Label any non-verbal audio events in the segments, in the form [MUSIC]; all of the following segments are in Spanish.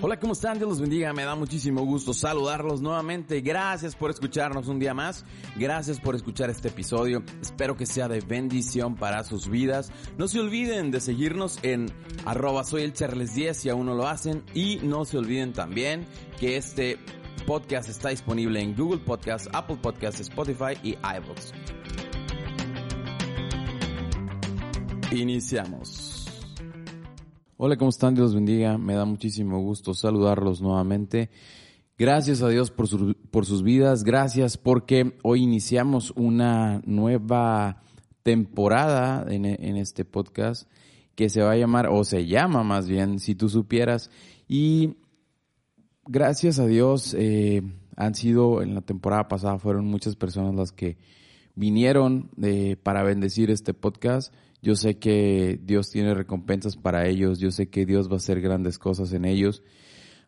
Hola, ¿cómo están? Dios los bendiga. Me da muchísimo gusto saludarlos nuevamente. Gracias por escucharnos un día más. Gracias por escuchar este episodio. Espero que sea de bendición para sus vidas. No se olviden de seguirnos en arroba soy el Charles 10 si aún no lo hacen. Y no se olviden también que este podcast está disponible en Google Podcast, Apple Podcast, Spotify y iVoox. Iniciamos. Hola, ¿cómo están? Dios bendiga. Me da muchísimo gusto saludarlos nuevamente. Gracias a Dios por, por sus vidas. Gracias porque hoy iniciamos una nueva temporada en, en, este podcast que se va a llamar, o se llama más bien, si tú supieras. Y gracias a Dios eh, han sido, en la temporada pasada fueron muchas personas las que vinieron eh, para bendecir este podcast. Yo sé que Dios tiene recompensas para ellos, yo sé que Dios va a hacer grandes cosas en ellos.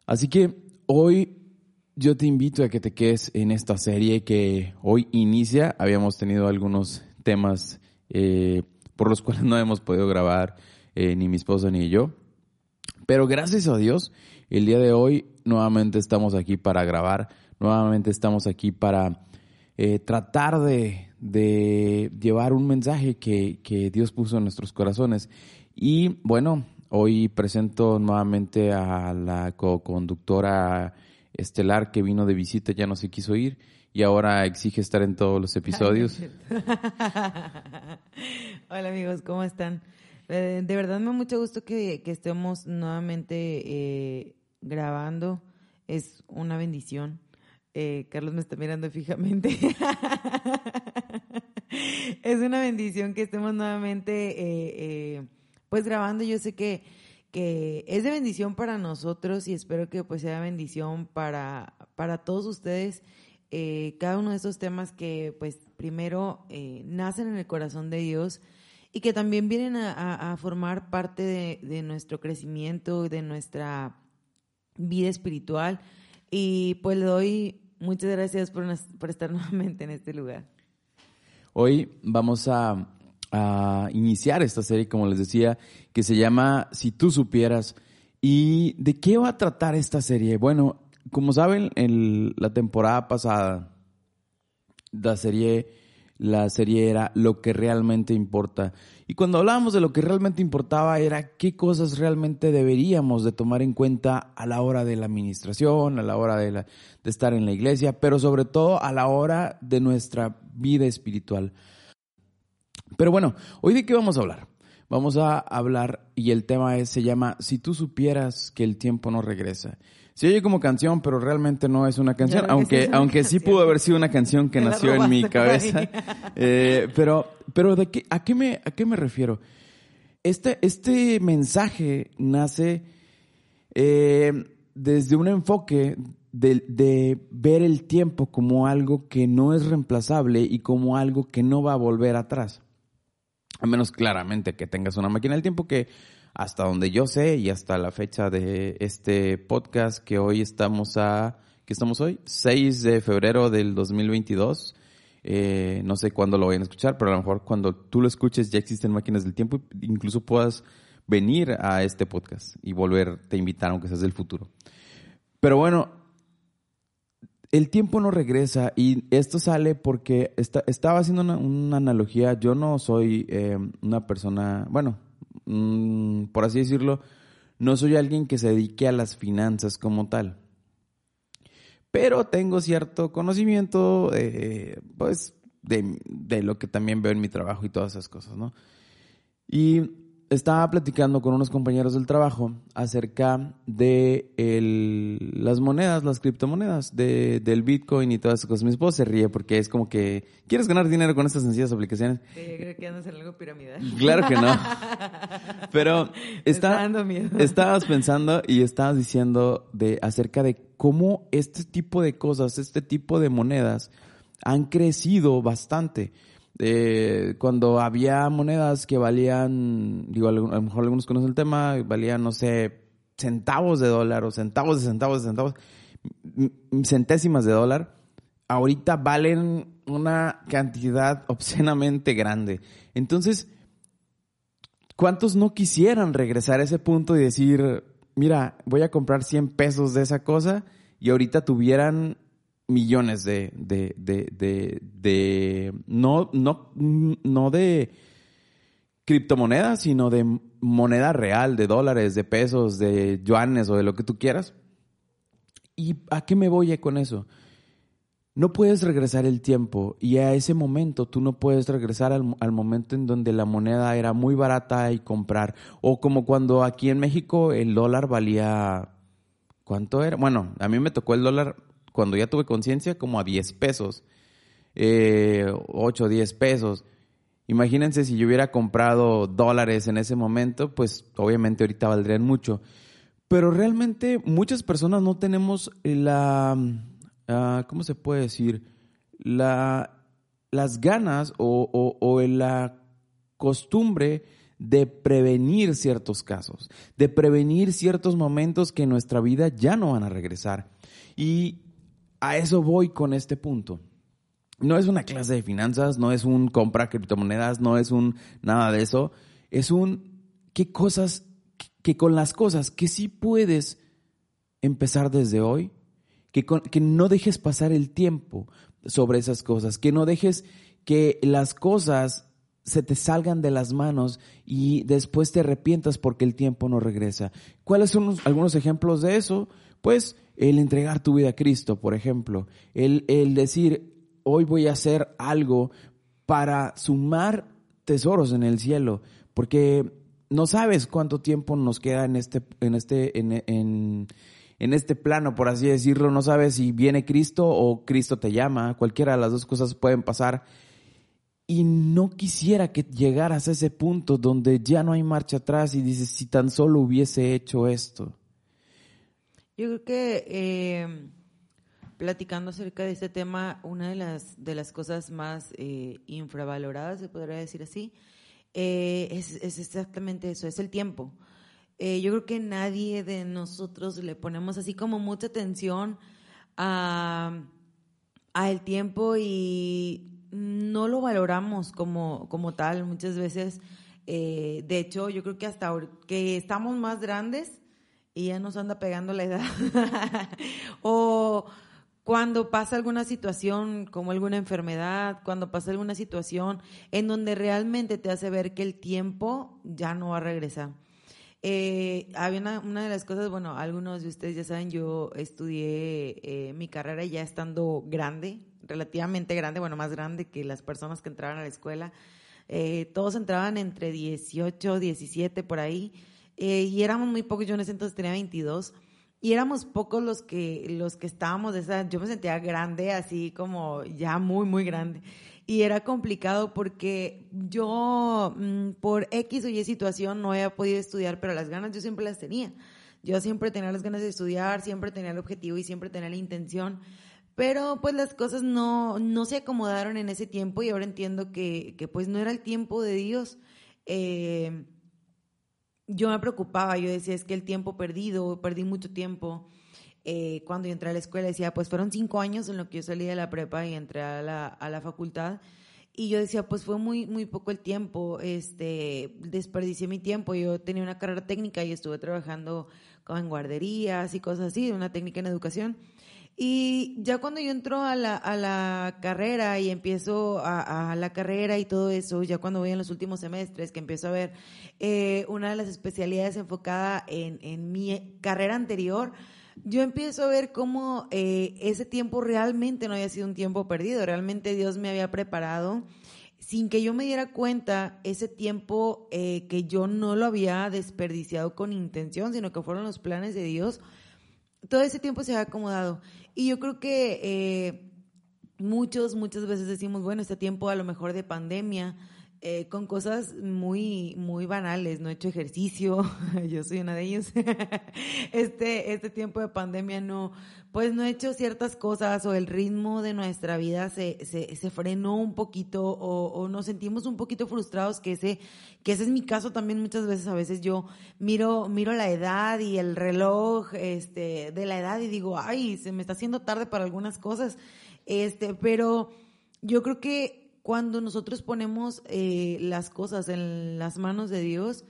Así que hoy yo te invito a que te quedes en esta serie que hoy inicia. Habíamos tenido algunos temas eh, por los cuales [LAUGHS] no hemos podido grabar eh, ni mi esposa ni yo. Pero gracias a Dios, el día de hoy nuevamente estamos aquí para grabar, nuevamente estamos aquí para eh, tratar de, de, llevar un mensaje que, que, Dios puso en nuestros corazones. Y bueno, hoy presento nuevamente a la co-conductora estelar que vino de visita, ya no se quiso ir y ahora exige estar en todos los episodios. [LAUGHS] Hola amigos, ¿cómo están? Eh, de verdad me da mucho gusto que, que estemos nuevamente eh, grabando. Es una bendición. Eh, Carlos me está mirando fijamente. [LAUGHS] es una bendición que estemos nuevamente eh, eh, pues grabando. Yo sé que, que es de bendición para nosotros y espero que pues sea bendición para, para todos ustedes. cada uno de esos temas que pues primero nacen en el corazón de Dios y que también vienen a, a formar parte de, de nuestro crecimiento, de nuestra vida espiritual. Y pues le doy Muchas gracias por, por estar [LAUGHS] nuevamente en este lugar. Hoy vamos a, a, iniciar esta serie, como les decía, que se llama Si tú supieras. ¿Y de qué va a tratar esta serie? Bueno, como saben, en la temporada pasada, la serie la serie era lo que realmente importa. Y cuando hablábamos de lo que realmente importaba era qué cosas realmente deberíamos de tomar en cuenta a la hora de la administración, a la hora de, la, de estar en la iglesia, pero sobre todo a la hora de nuestra vida espiritual. Pero bueno, hoy de qué vamos a hablar? Vamos a hablar y el tema es, se llama Si tú supieras que el tiempo no regresa. Se oye como canción, pero realmente no es una canción, aunque, sí aunque sí pudo haber sido una canción que nació en mi cabeza. Eh, pero, pero de qué, a qué me, a qué me refiero? Este, este mensaje nace eh, desde un enfoque de, de, ver el tiempo como algo que no es reemplazable y como algo que no va a volver atrás. A menos claramente que tengas una máquina del tiempo que hasta donde yo sé y hasta la fecha de este podcast que hoy estamos a, ¿qué estamos hoy? 6 de febrero del 2022. Eh, no sé cuándo lo vayan a escuchar, pero a lo mejor cuando tú lo escuches ya existen máquinas del tiempo, incluso puedas venir a este podcast y volverte a invitar, aunque seas del futuro. Pero bueno, el tiempo no regresa y esto sale porque estaba haciendo una, analogía. Yo no soy eh, una persona, bueno, Mm, por así decirlo, no soy alguien que se dedique a las finanzas como tal. Pero tengo cierto conocimiento, eh, pues, de, de, lo que también veo en mi trabajo y todas esas cosas, ¿no? Y estaba platicando con unos compañeros del trabajo acerca de las monedas, las criptomonedas, de, del Bitcoin y todas esas cosas. Mi esposo se ríe porque es como que, ¿quieres ganar dinero con estas sencillas aplicaciones? Sí, creo que andas en algo piramidal. Claro que no. [LAUGHS] Pero está, estabas pensando y estabas diciendo de, acerca de cómo este tipo de cosas, este tipo de monedas han crecido bastante. Eh, cuando había monedas que valían, digo, a lo mejor algunos conocen el tema, valían, no sé, centavos de dólar o centavos de centavos de centavos, centésimas de dólar, ahorita valen una cantidad [LAUGHS] obscenamente grande. Entonces, ¿cuántos no quisieran regresar a ese punto y decir, mira, voy a comprar 100 pesos de esa cosa y ahorita tuvieran millones de, de, de, de, no, no, no de criptomonedas, sino de moneda real, de dólares, de pesos, de yuanes o de lo que tú quieras. ¿Y a qué me voy con eso? No puedes regresar el tiempo y a ese momento tú no puedes regresar al, al, momento en donde la moneda era muy barata y comprar. O como cuando aquí en México el dólar valía... ¿Cuánto era? Bueno, a mí me tocó el dólar cuando ya tuve conciencia como a 10 pesos. Eh, 8, 10 pesos. Imagínense si yo hubiera comprado dólares en ese momento, pues obviamente ahorita valdrían mucho. Pero realmente muchas personas no tenemos la uh, ¿cómo se puede decir? La, las ganas o, o, la costumbre de prevenir ciertos casos, de prevenir ciertos momentos que en nuestra vida ya no van a regresar. Y a eso voy con este punto. No es una clase de finanzas, no es un compra criptomonedas, no es un nada de eso. Es un qué cosas, que con las cosas que sí puedes empezar desde hoy, que, no dejes pasar el tiempo sobre esas cosas, que no dejes que las cosas se te salgan de las manos y después te arrepientas porque el tiempo no regresa. ¿Cuáles son algunos ejemplos de eso? Pues el entregar tu vida a Cristo, por ejemplo, el, el decir, hoy voy a hacer algo para sumar tesoros en el cielo, porque no sabes cuánto tiempo nos queda en este, en este, en, en, en este plano, por así decirlo, no sabes si viene Cristo o Cristo te llama, cualquiera de las dos cosas pueden pasar. Y no quisiera que llegaras a ese punto donde ya no hay marcha atrás y dices, si tan solo hubiese hecho esto. Yo creo que eh, platicando acerca de este tema, una de las, de las cosas más eh, infravaloradas, se podría decir así, eh, es, es exactamente eso, es el tiempo. Eh, yo creo que nadie de nosotros le ponemos así como mucha atención a, el tiempo y no lo valoramos como, como tal muchas veces. Eh, de hecho, yo creo que hasta que estamos más grandes y ya nos anda pegando la edad. [LAUGHS] o cuando pasa alguna situación como alguna enfermedad, cuando pasa alguna situación en donde realmente te hace ver que el tiempo ya no va a regresar. Eh, había una, de las cosas, bueno, algunos de ustedes ya saben, yo estudié eh, mi carrera ya estando grande, relativamente grande, bueno, más grande que las personas que entraban a la escuela. Eh, todos entraban entre 18, 17 por ahí, y éramos muy pocos, yo en ese entonces tenía 22, y éramos pocos los que, los que estábamos de esa, yo me sentía grande, así como ya muy, muy grande y era complicado porque yo mm, por X o Y situación no había podido estudiar, pero las ganas yo siempre las tenía. Yo siempre tenía las ganas de estudiar, siempre tenía el objetivo y siempre tenía la intención. Pero pues las cosas no, no se acomodaron en ese tiempo y ahora entiendo que, que pues no era el tiempo de Dios. Eh, yo me preocupaba, yo decía, es que el tiempo perdido, perdí mucho tiempo. Eh, cuando yo entré a la escuela, decía, pues fueron cinco años en lo que yo salí de la prepa y entré a la, a la facultad. Y yo decía, pues fue muy, muy poco el tiempo, este, desperdicié mi tiempo. Yo tenía una carrera técnica y estuve trabajando en guarderías y cosas así, una técnica en educación. Y ya cuando yo entro a la, a la carrera y empiezo a, a, la carrera y todo eso, ya cuando voy en los últimos semestres, que empiezo a ver eh, una de las especialidades enfocada en, en mi carrera anterior, yo empiezo a ver cómo eh, ese tiempo realmente no había sido un tiempo perdido, realmente Dios me había preparado sin que yo me diera cuenta ese tiempo eh, que yo no lo había desperdiciado con intención, sino que fueron los planes de Dios, todo ese tiempo se ha acomodado. Y yo creo que eh, muchos, muchas veces decimos, bueno, este tiempo a lo mejor de pandemia, eh, con cosas muy, muy banales. No he hecho ejercicio, [LAUGHS] yo soy una de ellos. [LAUGHS] este, este tiempo de pandemia no, pues no he hecho ciertas cosas o el ritmo de nuestra vida se, se, se frenó un poquito o, o, nos sentimos un poquito frustrados, que ese, que ese es mi caso también muchas veces. A veces yo miro, miro la edad y el reloj este, de la edad y digo, ay, se me está haciendo tarde para algunas cosas. Este, pero yo creo que cuando nosotros ponemos eh, las cosas en las manos de Dios,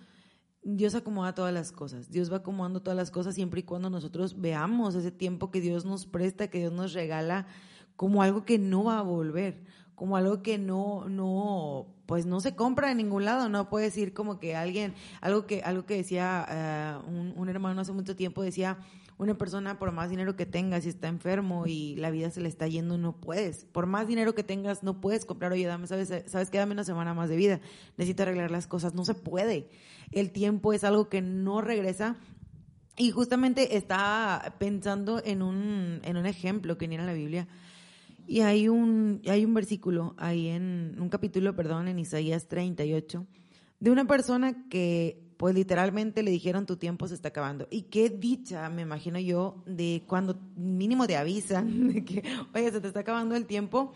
Dios acomoda todas las cosas. Dios va acomodando todas las cosas siempre y cuando nosotros veamos ese tiempo que Dios nos presta, que Dios nos regala, como algo que no va a volver, como algo que no, no, pues no se compra en ningún lado. No puede decir como que alguien, algo que, algo que decía eh, un, un hermano hace mucho tiempo decía una persona, por más dinero que tengas, si está enfermo y la vida se le está yendo, no puedes. Por más dinero que tengas, no puedes comprar, oye, dame, sabes, sabes que dame una semana más de vida. Necesito arreglar las cosas. No se puede. El tiempo es algo que no regresa. Y justamente estaba pensando en un, en un ejemplo que ni en la Biblia. Y hay un, hay un versículo ahí en, un capítulo, perdón, en Isaías 38, de una persona que pues literalmente le dijeron tu tiempo se está acabando. Y qué dicha, me imagino yo, de cuando mínimo te avisan [LAUGHS] que, oye, se te está acabando el tiempo.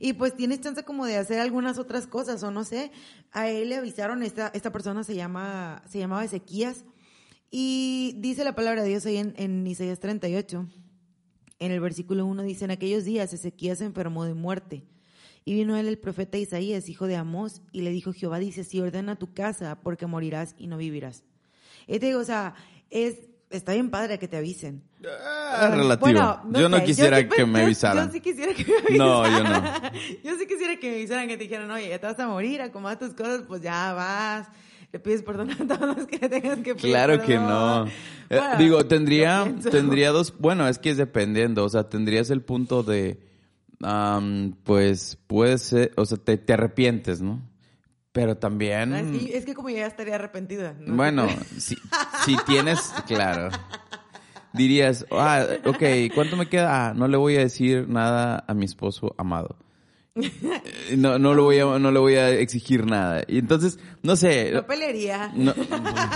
Y pues tienes chance como de hacer algunas otras cosas, o no sé. A él le avisaron, esta, esta persona se, llama, se llamaba Ezequías. Y dice la palabra de Dios ahí en, en Isaías 38. En el versículo 1 dice, en aquellos días Ezequías se enfermó de muerte y vino él el profeta Isaías, hijo de Amós, y le dijo, Jehová dice, si ordena tu casa, porque morirás y no vivirás. Y te digo, o sea, es, está bien padre que te avisen. Ah, relativo. yo no quisiera que me avisaran. Yo sí quisiera que me avisaran. No, yo no. [LAUGHS] yo sí quisiera que me avisaran, que te dijeran, oye, ya te vas a morir, acomoda tus cosas, pues ya vas le pides perdón a todos los que tengas que pedir Claro que no. Eh, digo, tendría, tendría dos, bueno, es que es dependiendo, o sea, tendrías el punto de, pues puede ser, o sea, te, arrepientes, ¿no? Pero también... Ah, es que como ya estaría arrepentida. Bueno, [LAUGHS] si, si tienes, claro. Dirías, ah, ok, ¿cuánto me queda? Ah, no le voy a decir nada a mi esposo amado. Eh, no, no, lo voy a, no le voy a exigir nada. Y entonces, no sé. No pelearía.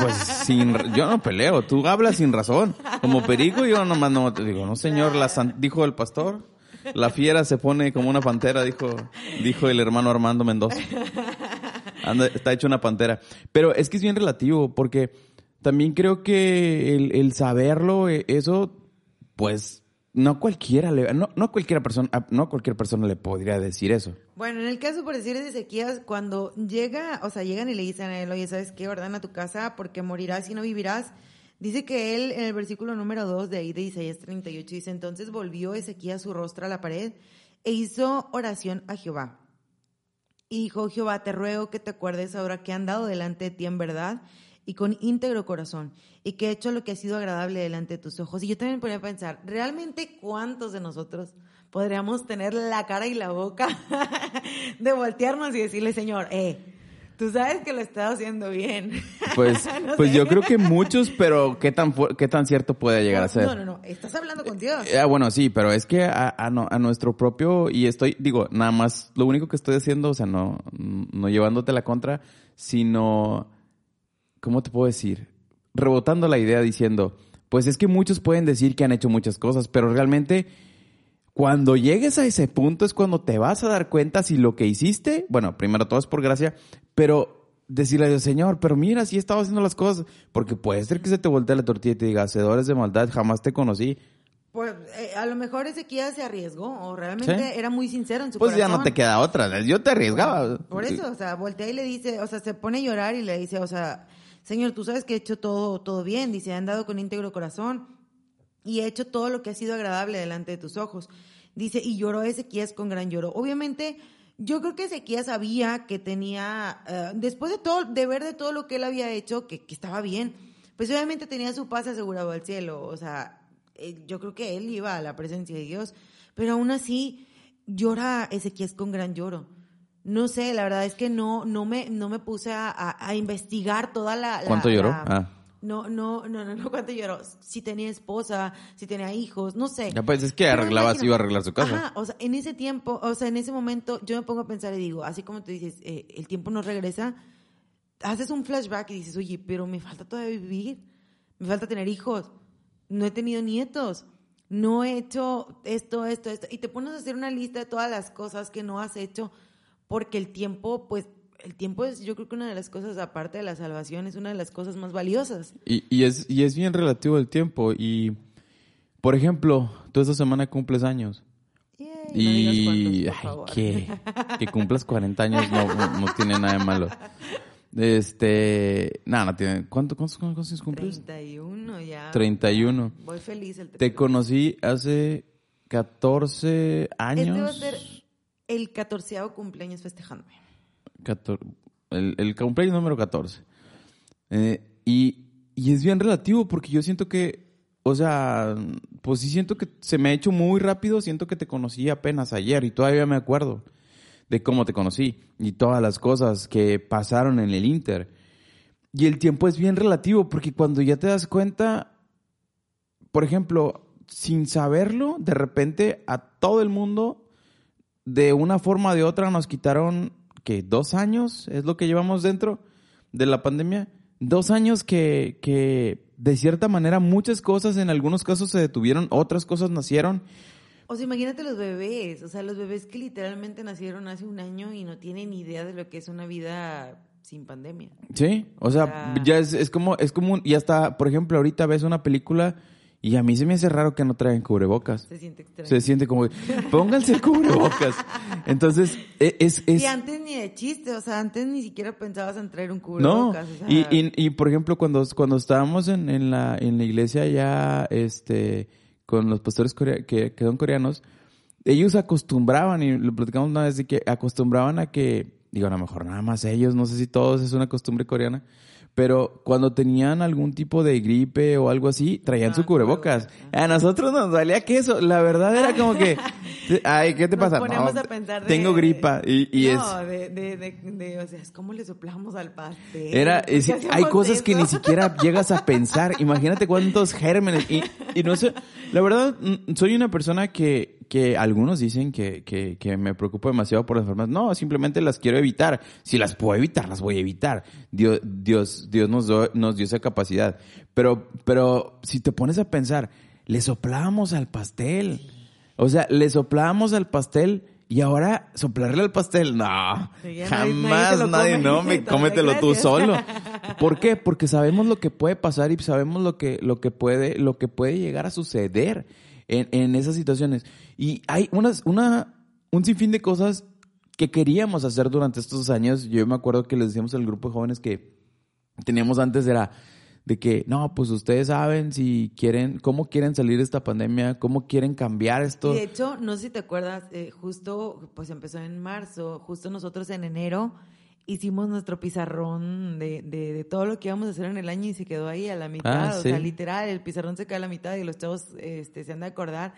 pues sin, yo no peleo. Tú hablas sin razón. Como perico, yo nomás no te digo, no señor, la dijo el pastor. La fiera se pone como una pantera, dijo, dijo el hermano Armando Mendoza. está hecho una pantera. Pero es que es bien relativo, porque también creo que el, saberlo, eh, eso, pues, no cualquiera le, no, no cualquiera persona, no cualquier persona le podría decir eso. Bueno, en el caso, por decir de Ezequías, cuando llega, o sea, llegan y le dicen a él, oye, ¿sabes qué? Ordena tu casa porque morirás y no vivirás Dice que él, en el versículo número 2 de ahí de Isaías 38, dice, entonces volvió Ezequiel su rostro a la pared e hizo oración a Jehová. Y dijo, Jehová, te ruego que te acuerdes ahora que han dado delante de ti en verdad y con íntegro corazón, y que he hecho lo que ha sido agradable delante de tus ojos. Y yo también podría pensar, ¿realmente cuántos de nosotros podríamos tener la cara y la boca [LAUGHS] de voltearnos y decirle, Señor, eh, Tú sabes que lo estás haciendo bien. [LAUGHS] Pues, pues yo creo que muchos, pero ¿qué tan, qué tan cierto puede llegar a ser? No, no, no, estás hablando con Dios. Ah, bueno, sí, pero es que a, a, a, nuestro propio, y estoy, digo, nada más, lo único que estoy haciendo, o sea, no, no llevándote la contra, sino, ¿cómo te puedo decir? Rebotando la idea diciendo, pues es que muchos pueden decir que han hecho muchas cosas, pero realmente cuando llegues a ese punto es cuando te vas a dar cuenta si lo que hiciste, bueno, primero todo es por gracia, pero decirle al Señor, pero mira, si he estado haciendo las cosas, porque puede ser que se te voltee la tortilla y te diga, hacedores de maldad, jamás te conocí. Pues eh, a lo mejor Ezequiel se arriesgó o realmente era muy sincero en su pues corazón. Pues ya no te queda otra, yo te arriesgaba. Por eso, o sea, voltea y le dice, o sea, se pone a llorar y le dice, o sea, Señor, tú sabes que he hecho todo, todo bien, dice, he andado con íntegro corazón y he hecho todo lo que ha sido agradable delante de tus ojos. Dice, y lloró Ezequías con gran lloro. Obviamente, yo creo que Ezequías sabía que tenía, eh, después de todo, de ver de todo lo que él había hecho, que, estaba bien, pues obviamente tenía su paz asegurado al cielo. O sea, eh, yo creo que él iba a la presencia de Dios, pero aún así llora Ezequías con gran lloro. No sé, la verdad es que no, no me, no me puse a, investigar toda la. ¿Cuánto lloró? ah. No, no, no, no, no, [LAUGHS] cuánto lloró. Si tenía esposa, si tenía hijos, no sé. Ya pues es que arreglaba, iba a arreglar su casa. Ajá, o sea, en ese tiempo, o sea, en ese momento, yo me pongo a pensar y digo, así como tú dices, eh, el tiempo no regresa, haces un flashback y dices, oye, pero me falta todavía vivir, me falta tener hijos, no he tenido nietos, no he hecho esto, esto, esto, y te pones a hacer una lista de todas las cosas que no has hecho porque el tiempo, pues, el tiempo es, yo creo que una de las cosas, aparte de la salvación, es una de las cosas más valiosas. Y, y, es, y es bien relativo el tiempo. Y, por ejemplo, tú esta semana cumples años. y no que, que cumplas 40 años no, no, tiene nada de malo. Este, nada, no tiene. ¿Cuánto, cuántos, cuántos años cumples? 31 ya. 31. Voy feliz el Te 31. conocí hace 14 años. Este va a ser el catorceavo cumpleaños festejándome. 14 el, el cumpleaños número 14. Eh, y, y es bien relativo porque yo siento que, o sea, pues sí siento que se me ha hecho muy rápido, siento que te conocí apenas ayer y todavía me acuerdo de cómo te conocí y todas las cosas que pasaron en el Inter. Y el tiempo es bien relativo porque cuando ya te das cuenta, por ejemplo, sin saberlo, de repente a todo el mundo, de una forma o de otra, nos quitaron, que ¿Dos años es lo que llevamos dentro de la pandemia? Dos años que, que de cierta manera muchas cosas en algunos casos se detuvieron, otras cosas nacieron. O sea, imagínate los bebés, o sea, los bebés que literalmente nacieron hace un año y no tienen idea de lo que es una vida sin pandemia. Sí, o sea, sea- ya es, es como, es como, un- y hasta, por ejemplo, ahorita ves una película y a mí se me hace raro que no traigan cubrebocas. Se siente extraño. Se siente como, pónganse cubrebocas. Entonces, e- es, es, Y antes ni de chiste, o sea, antes ni siquiera pensabas en traer un no, cubrebocas. o sea, y, y, y, por ejemplo, cuando, cuando estábamos en, en la, en la iglesia ya, este, con los pastores corea- que, que son coreanos, ellos acostumbraban, y lo platicamos una vez, de que acostumbraban a que, digo, a lo mejor nada más ellos, no sé si todos es una costumbre coreana, pero cuando tenían algún tipo de gripe o algo así, traían Ah, su cubrebocas. A nosotros nos valía queso. La verdad era como que, [LAUGHS] ay, ¿qué te Nos pasa? ponemos No, a pensar de- tengo gripa y, y es... no, de, de, de, de- o sea, es como le soplamos al pastel. Era, ¿Por qué es- hay cosas que ni siquiera llegas a pensar. [LAUGHS] Imagínate cuántos gérmenes. Y, y no sé, la verdad, mm, soy una persona que, que algunos dicen que, que, que me preocupo demasiado por las enfermedades. No, simplemente las quiero evitar. Si las puedo evitar, las voy a evitar. Dios, Dios, Dios nos, do- nos dio esa capacidad. Pero, pero si te pones a pensar, le soplábamos al pastel. O sea, le soplábamos al pastel y ahora soplarle al pastel, no, Sí, ya nadie- nadie jamás nadie, no, me [LAUGHS] cómetelo tú solo. [LAUGHS] ¿Por qué? Porque sabemos lo que puede pasar y sabemos lo que, lo que puede, lo que puede llegar a suceder en, en esas situaciones. Y hay unas, una, un sinfín de cosas que queríamos hacer durante estos años. Yo me acuerdo que les decíamos al grupo de jóvenes que teníamos antes era de que, no, pues ustedes saben si quieren, cómo quieren salir de esta pandemia, cómo quieren cambiar esto. Y de hecho, no sé si te acuerdas, eh, justo, pues empezó en marzo, justo nosotros en enero hicimos nuestro pizarrón de, de, de todo lo que íbamos a hacer en el año y se quedó ahí a la mitad. Ah, o sí. sea, literal, el pizarrón se quedó a la mitad y los chavos este, se han de acordar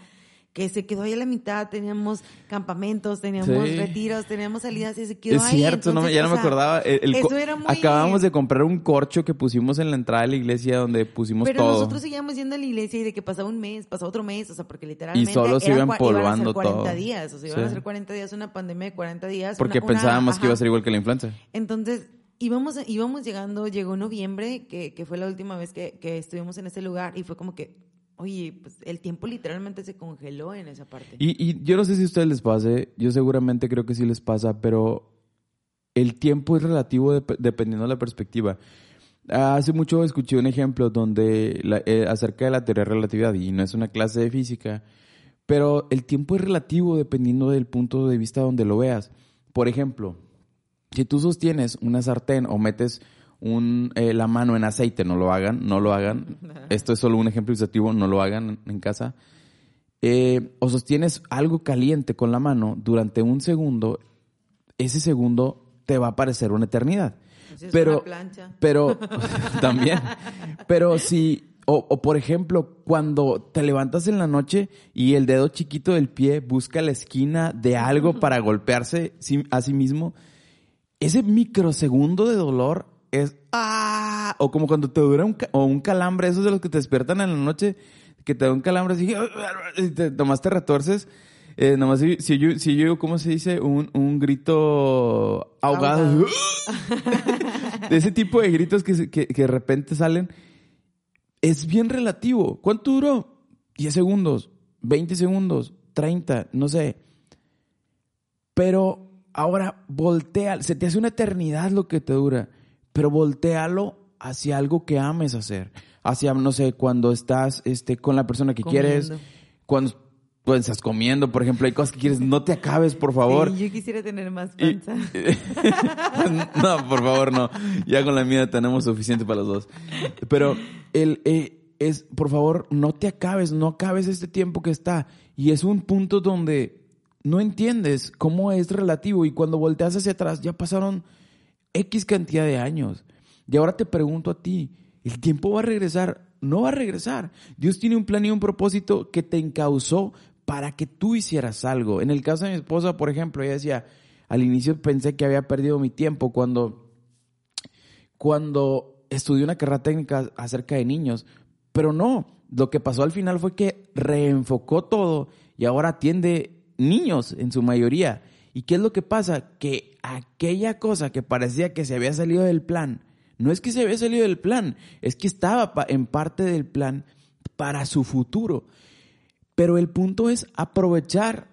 que se quedó ahí a la mitad. Teníamos campamentos, teníamos Sí. retiros, teníamos salidas y se quedó Es ahí. cierto, no me- Entonces, ya no me sea, acordaba. El- el eso era muy- Acabamos de comprar un corcho que pusimos en la entrada de la iglesia donde pusimos Pero todo. nosotros seguíamos yendo a la iglesia y de que pasaba un mes, pasaba otro mes, o sea, porque literalmente solo se era iba cua- iban a ser empolvando 40 todo. días, o sea, iban a ser 40 días, una pandemia de 40 días. porque una- una- pensábamos que iba a ser igual que la influenza. Entonces, íbamos, íbamos llegando, llegó noviembre, que, que fue la última vez que, que estuvimos en ese lugar, y fue como que, oye, pues el tiempo literalmente se congeló en esa parte. Y, y yo no sé si a ustedes les pase, yo seguramente creo que sí les pasa, pero el tiempo es relativo dep- dependiendo de la perspectiva. Hace mucho escuché un ejemplo donde la- eh, acerca de la teoría de relatividad y no es una clase de física, pero el tiempo es relativo dependiendo del punto de vista donde lo veas. Por ejemplo, si tú sostienes una sartén o metes un, eh, la mano en aceite, no lo hagan, no lo hagan. Esto es solo un ejemplo ilustrativo, no lo hagan en casa. Eh, o sostienes algo caliente con la mano durante un segundo, ese segundo te va a parecer una eternidad. Si es pero, una plancha. pero [LAUGHS] [LAUGHS] también, pero si, o, o por ejemplo, cuando te levantas en la noche y el dedo chiquito del pie busca la esquina de algo para golpearse a sí mismo, ese microsegundo de dolor es ¡ah! O como cuando te dura un, o un calambre, esos de los que te despiertan en la noche, que te da un calambre así, [LAUGHS] y te, nomás te retorces. Eh, nomás si, si yo, si yo, ¿cómo se dice? Un, un grito ahogado. Ahogado. [LAUGHS] de ese tipo de gritos que, que, que de repente salen. Es bien relativo. ¿Cuánto duró? 10 segundos, 20 segundos, 30, no sé. Pero ahora voltea, se te hace una eternidad lo que te dura, pero voltealo hacia algo que ames hacer. Hacia, no sé, cuando estás este, con la persona que Comiendo. quieres, cuando pues estás comiendo, por ejemplo, hay cosas que quieres, no te acabes, por favor. Sí, yo quisiera tener más panza. [LAUGHS] no, por favor, no. Ya con la mía tenemos suficiente para los dos. Pero el eh, es, por favor, no te acabes, no acabes este tiempo que está. Y es un punto donde no entiendes cómo es relativo y cuando volteas hacia atrás ya pasaron X cantidad de años. Y ahora te pregunto a ti, ¿el tiempo va a regresar? No va a regresar. Dios tiene un plan y un propósito que te encausó para que tú hicieras algo. En el caso de mi esposa, por ejemplo, ella decía, al inicio pensé que había perdido mi tiempo cuando, cuando estudié una carrera técnica acerca de niños, pero no, lo que pasó al final fue que reenfocó todo y ahora atiende niños en su mayoría. ¿Y qué es lo que pasa? Que aquella cosa que parecía que se había salido del plan, no es que se había salido del plan, es que estaba en parte del plan para su futuro. Pero el punto es aprovechar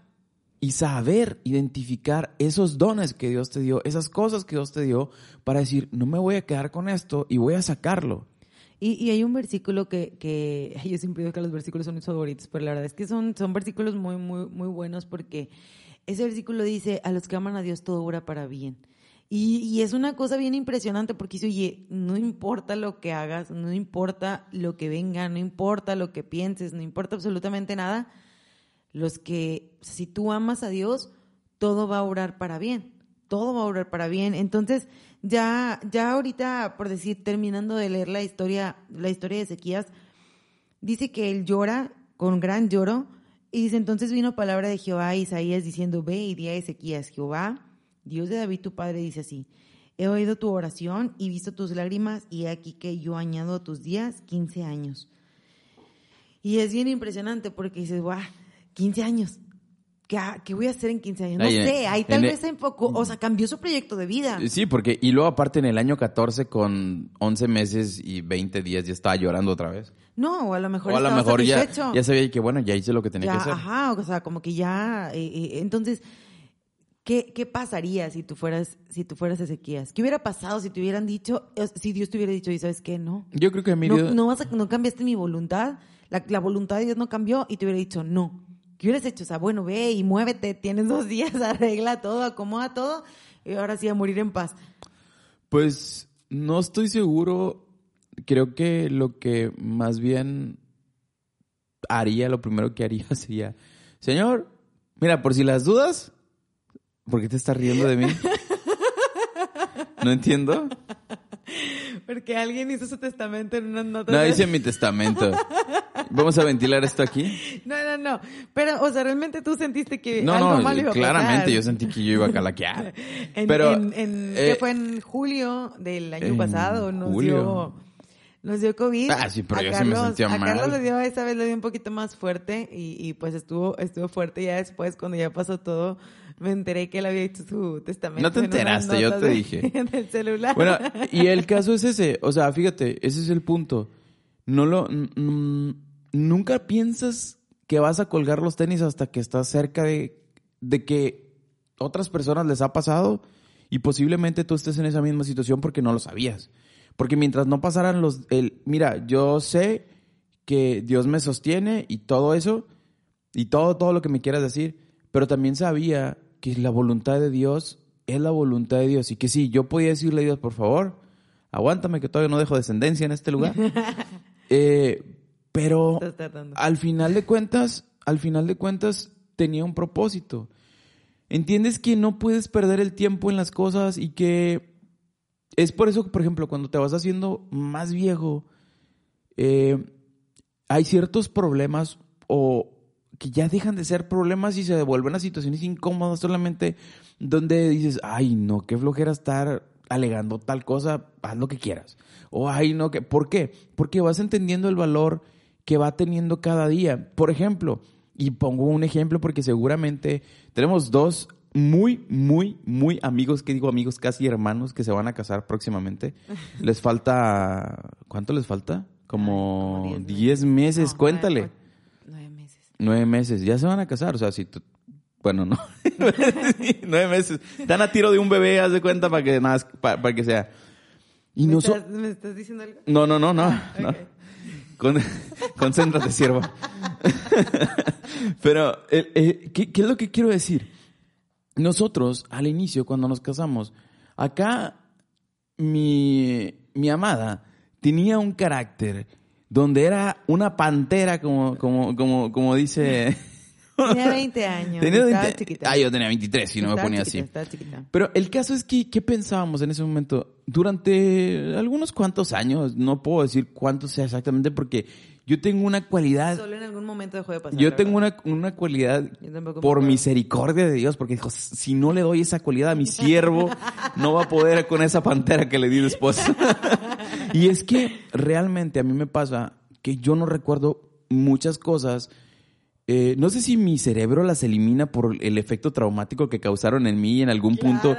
y saber identificar esos dones que Dios te dio, esas cosas que Dios te dio, para decir, no me voy a quedar con esto y voy a sacarlo. Y, hay un versículo que, yo siempre digo que los versículos son mis favoritos, pero la verdad es que son, son versículos muy, muy, muy buenos porque ese versículo dice, a los que aman a Dios todo obra para bien. Y, y, es una cosa bien impresionante porque dice, oye, no importa lo que hagas, no importa lo que venga, no importa lo que pienses, no importa absolutamente nada, los que, si tú amas a Dios, todo va a orar para bien, todo va a orar para bien. Entonces, ya, ya ahorita, por decir, terminando de leer la historia, la historia de Ezequías, dice que él llora con gran lloro, y dice, entonces vino palabra de Jehová a Isaías diciendo, ve y di a Ezequías, Jehová Dios de David tu padre dice así, he oído tu oración y visto tus lágrimas y aquí que yo añado a tus días 15 años. Y es bien impresionante porque dices, guau, 15 años. ¿Qué, voy a hacer en 15 años? No sé, ahí tal vez un poco, o sea, cambió su proyecto de vida. Sí, porque, y luego aparte en el año 14 con 11 meses y 20 días ya estaba llorando otra vez. No, o a lo mejor, o a lo mejor ya, ya sabía que bueno, ya hice lo que tenía que hacer. Ajá, o sea, como que ya, eh, eh, entonces ¿Qué, ¿Qué, pasaría si tú fueras si tú fueras Ezequías? ¿Qué hubiera pasado si te hubieran dicho, si Dios te hubiera dicho, y sabes qué, no? Yo creo que mi no, no, no cambiaste mi voluntad, la, la, voluntad de Dios no cambió y te hubiera dicho, no. ¿Qué hubieras hecho? O sea, bueno, ve y muévete, tienes dos días, [LAUGHS] arregla todo, acomoda todo y ahora sí a morir en paz. Pues no estoy seguro. Creo que lo que más bien haría, lo primero que haría [LAUGHS] sería, Señor, mira, por si las dudas, ¿Por qué te estás riendo de mí? [LAUGHS] No entiendo. [LAUGHS] Porque alguien hizo su testamento en una nota. No, hice mi testamento. ¿Vamos a ventilar esto aquí? [LAUGHS] No, no, no. Pero, o sea, realmente tú sentiste que no, algo no, iba a claramente yo sentí que yo iba a calaquear. [LAUGHS] en, Pero, en, ¿qué eh, fue en julio del año pasado? Nos julio. Nos dio COVID. Ah, sí, pero yo sí me sentía mal. A Carlos le dio, esta vez le dio un poquito más fuerte y, y pues estuvo, estuvo fuerte ya después cuando ya pasó todo me enteré que él había hecho su testamento. No te enteraste, yo te dije. [LAUGHS] En el celular. Bueno, y [LAUGHS] el caso es ese, o sea, fíjate, ese es el punto. No lo, nunca piensas que vas a colgar los tenis hasta que estás cerca de, de que otras personas les ha pasado y posiblemente tú estés en esa misma situación porque no lo sabías. Porque mientras no pasaran los, el, mira, yo sé que Dios me sostiene y todo eso, y todo, todo lo que me quieras decir, pero también sabía que la voluntad de Dios es la voluntad de Dios y que sí, yo podía decirle a Dios, por favor, aguántame que todavía no dejo descendencia en este lugar. [LAUGHS] Eh, pero al final de cuentas, al final de cuentas tenía un propósito. Entiendes que no puedes perder el tiempo en las cosas y que es por eso que, por ejemplo, cuando te vas haciendo más viejo, eh, hay ciertos problemas o, que ya dejan de ser problemas y se devuelven a situaciones incómodas solamente donde dices, ay, no, qué flojera estar alegando tal cosa, haz lo que quieras. O ay, no, que, ¿por qué? Porque vas entendiendo el valor que va teniendo cada día. Por ejemplo, y pongo un ejemplo porque seguramente tenemos dos muy, muy, muy amigos, que digo amigos, casi hermanos que se van a casar próximamente. [LAUGHS] Les falta, ¿cuánto les falta? Como 10 meses, cuéntale nueve meses, ya se van a casar, o sea, si tú, bueno, no, [LAUGHS] nueve meses, están a tiro de un bebé, haz de cuenta para que nada, para, que sea. Y ¿Me, estás, ¿Me, estás, diciendo algo? No, no, no, no. Ah, Con, concéntrate, siervo. [LAUGHS] Pero, eh, eh, ¿qué, ¿qué es lo que quiero decir? Nosotros, al inicio, cuando nos casamos, acá mi, mi amada tenía un carácter donde era una pantera, como, como, como, como dice... [LAUGHS] Tenía 20 años. Tenía estaba 20 chiquita. Ah, yo tenía 23 si no me ponía chiquita, así. Pero el caso es que, ¿qué pensábamos en ese momento? Durante algunos cuantos años, no puedo decir cuántos sea exactamente porque yo tengo una cualidad, Solo en algún momento dejó de pasar. yo tengo una, una cualidad por misericordia de Dios, porque dijo, si no le doy esa cualidad a mi siervo, no va a poder con esa pantera que le di después. [LAUGHS] y es que realmente a mí me pasa que yo no recuerdo muchas cosas. Eh, no sé si mi cerebro las elimina por el efecto traumático que causaron en mí y en algún punto.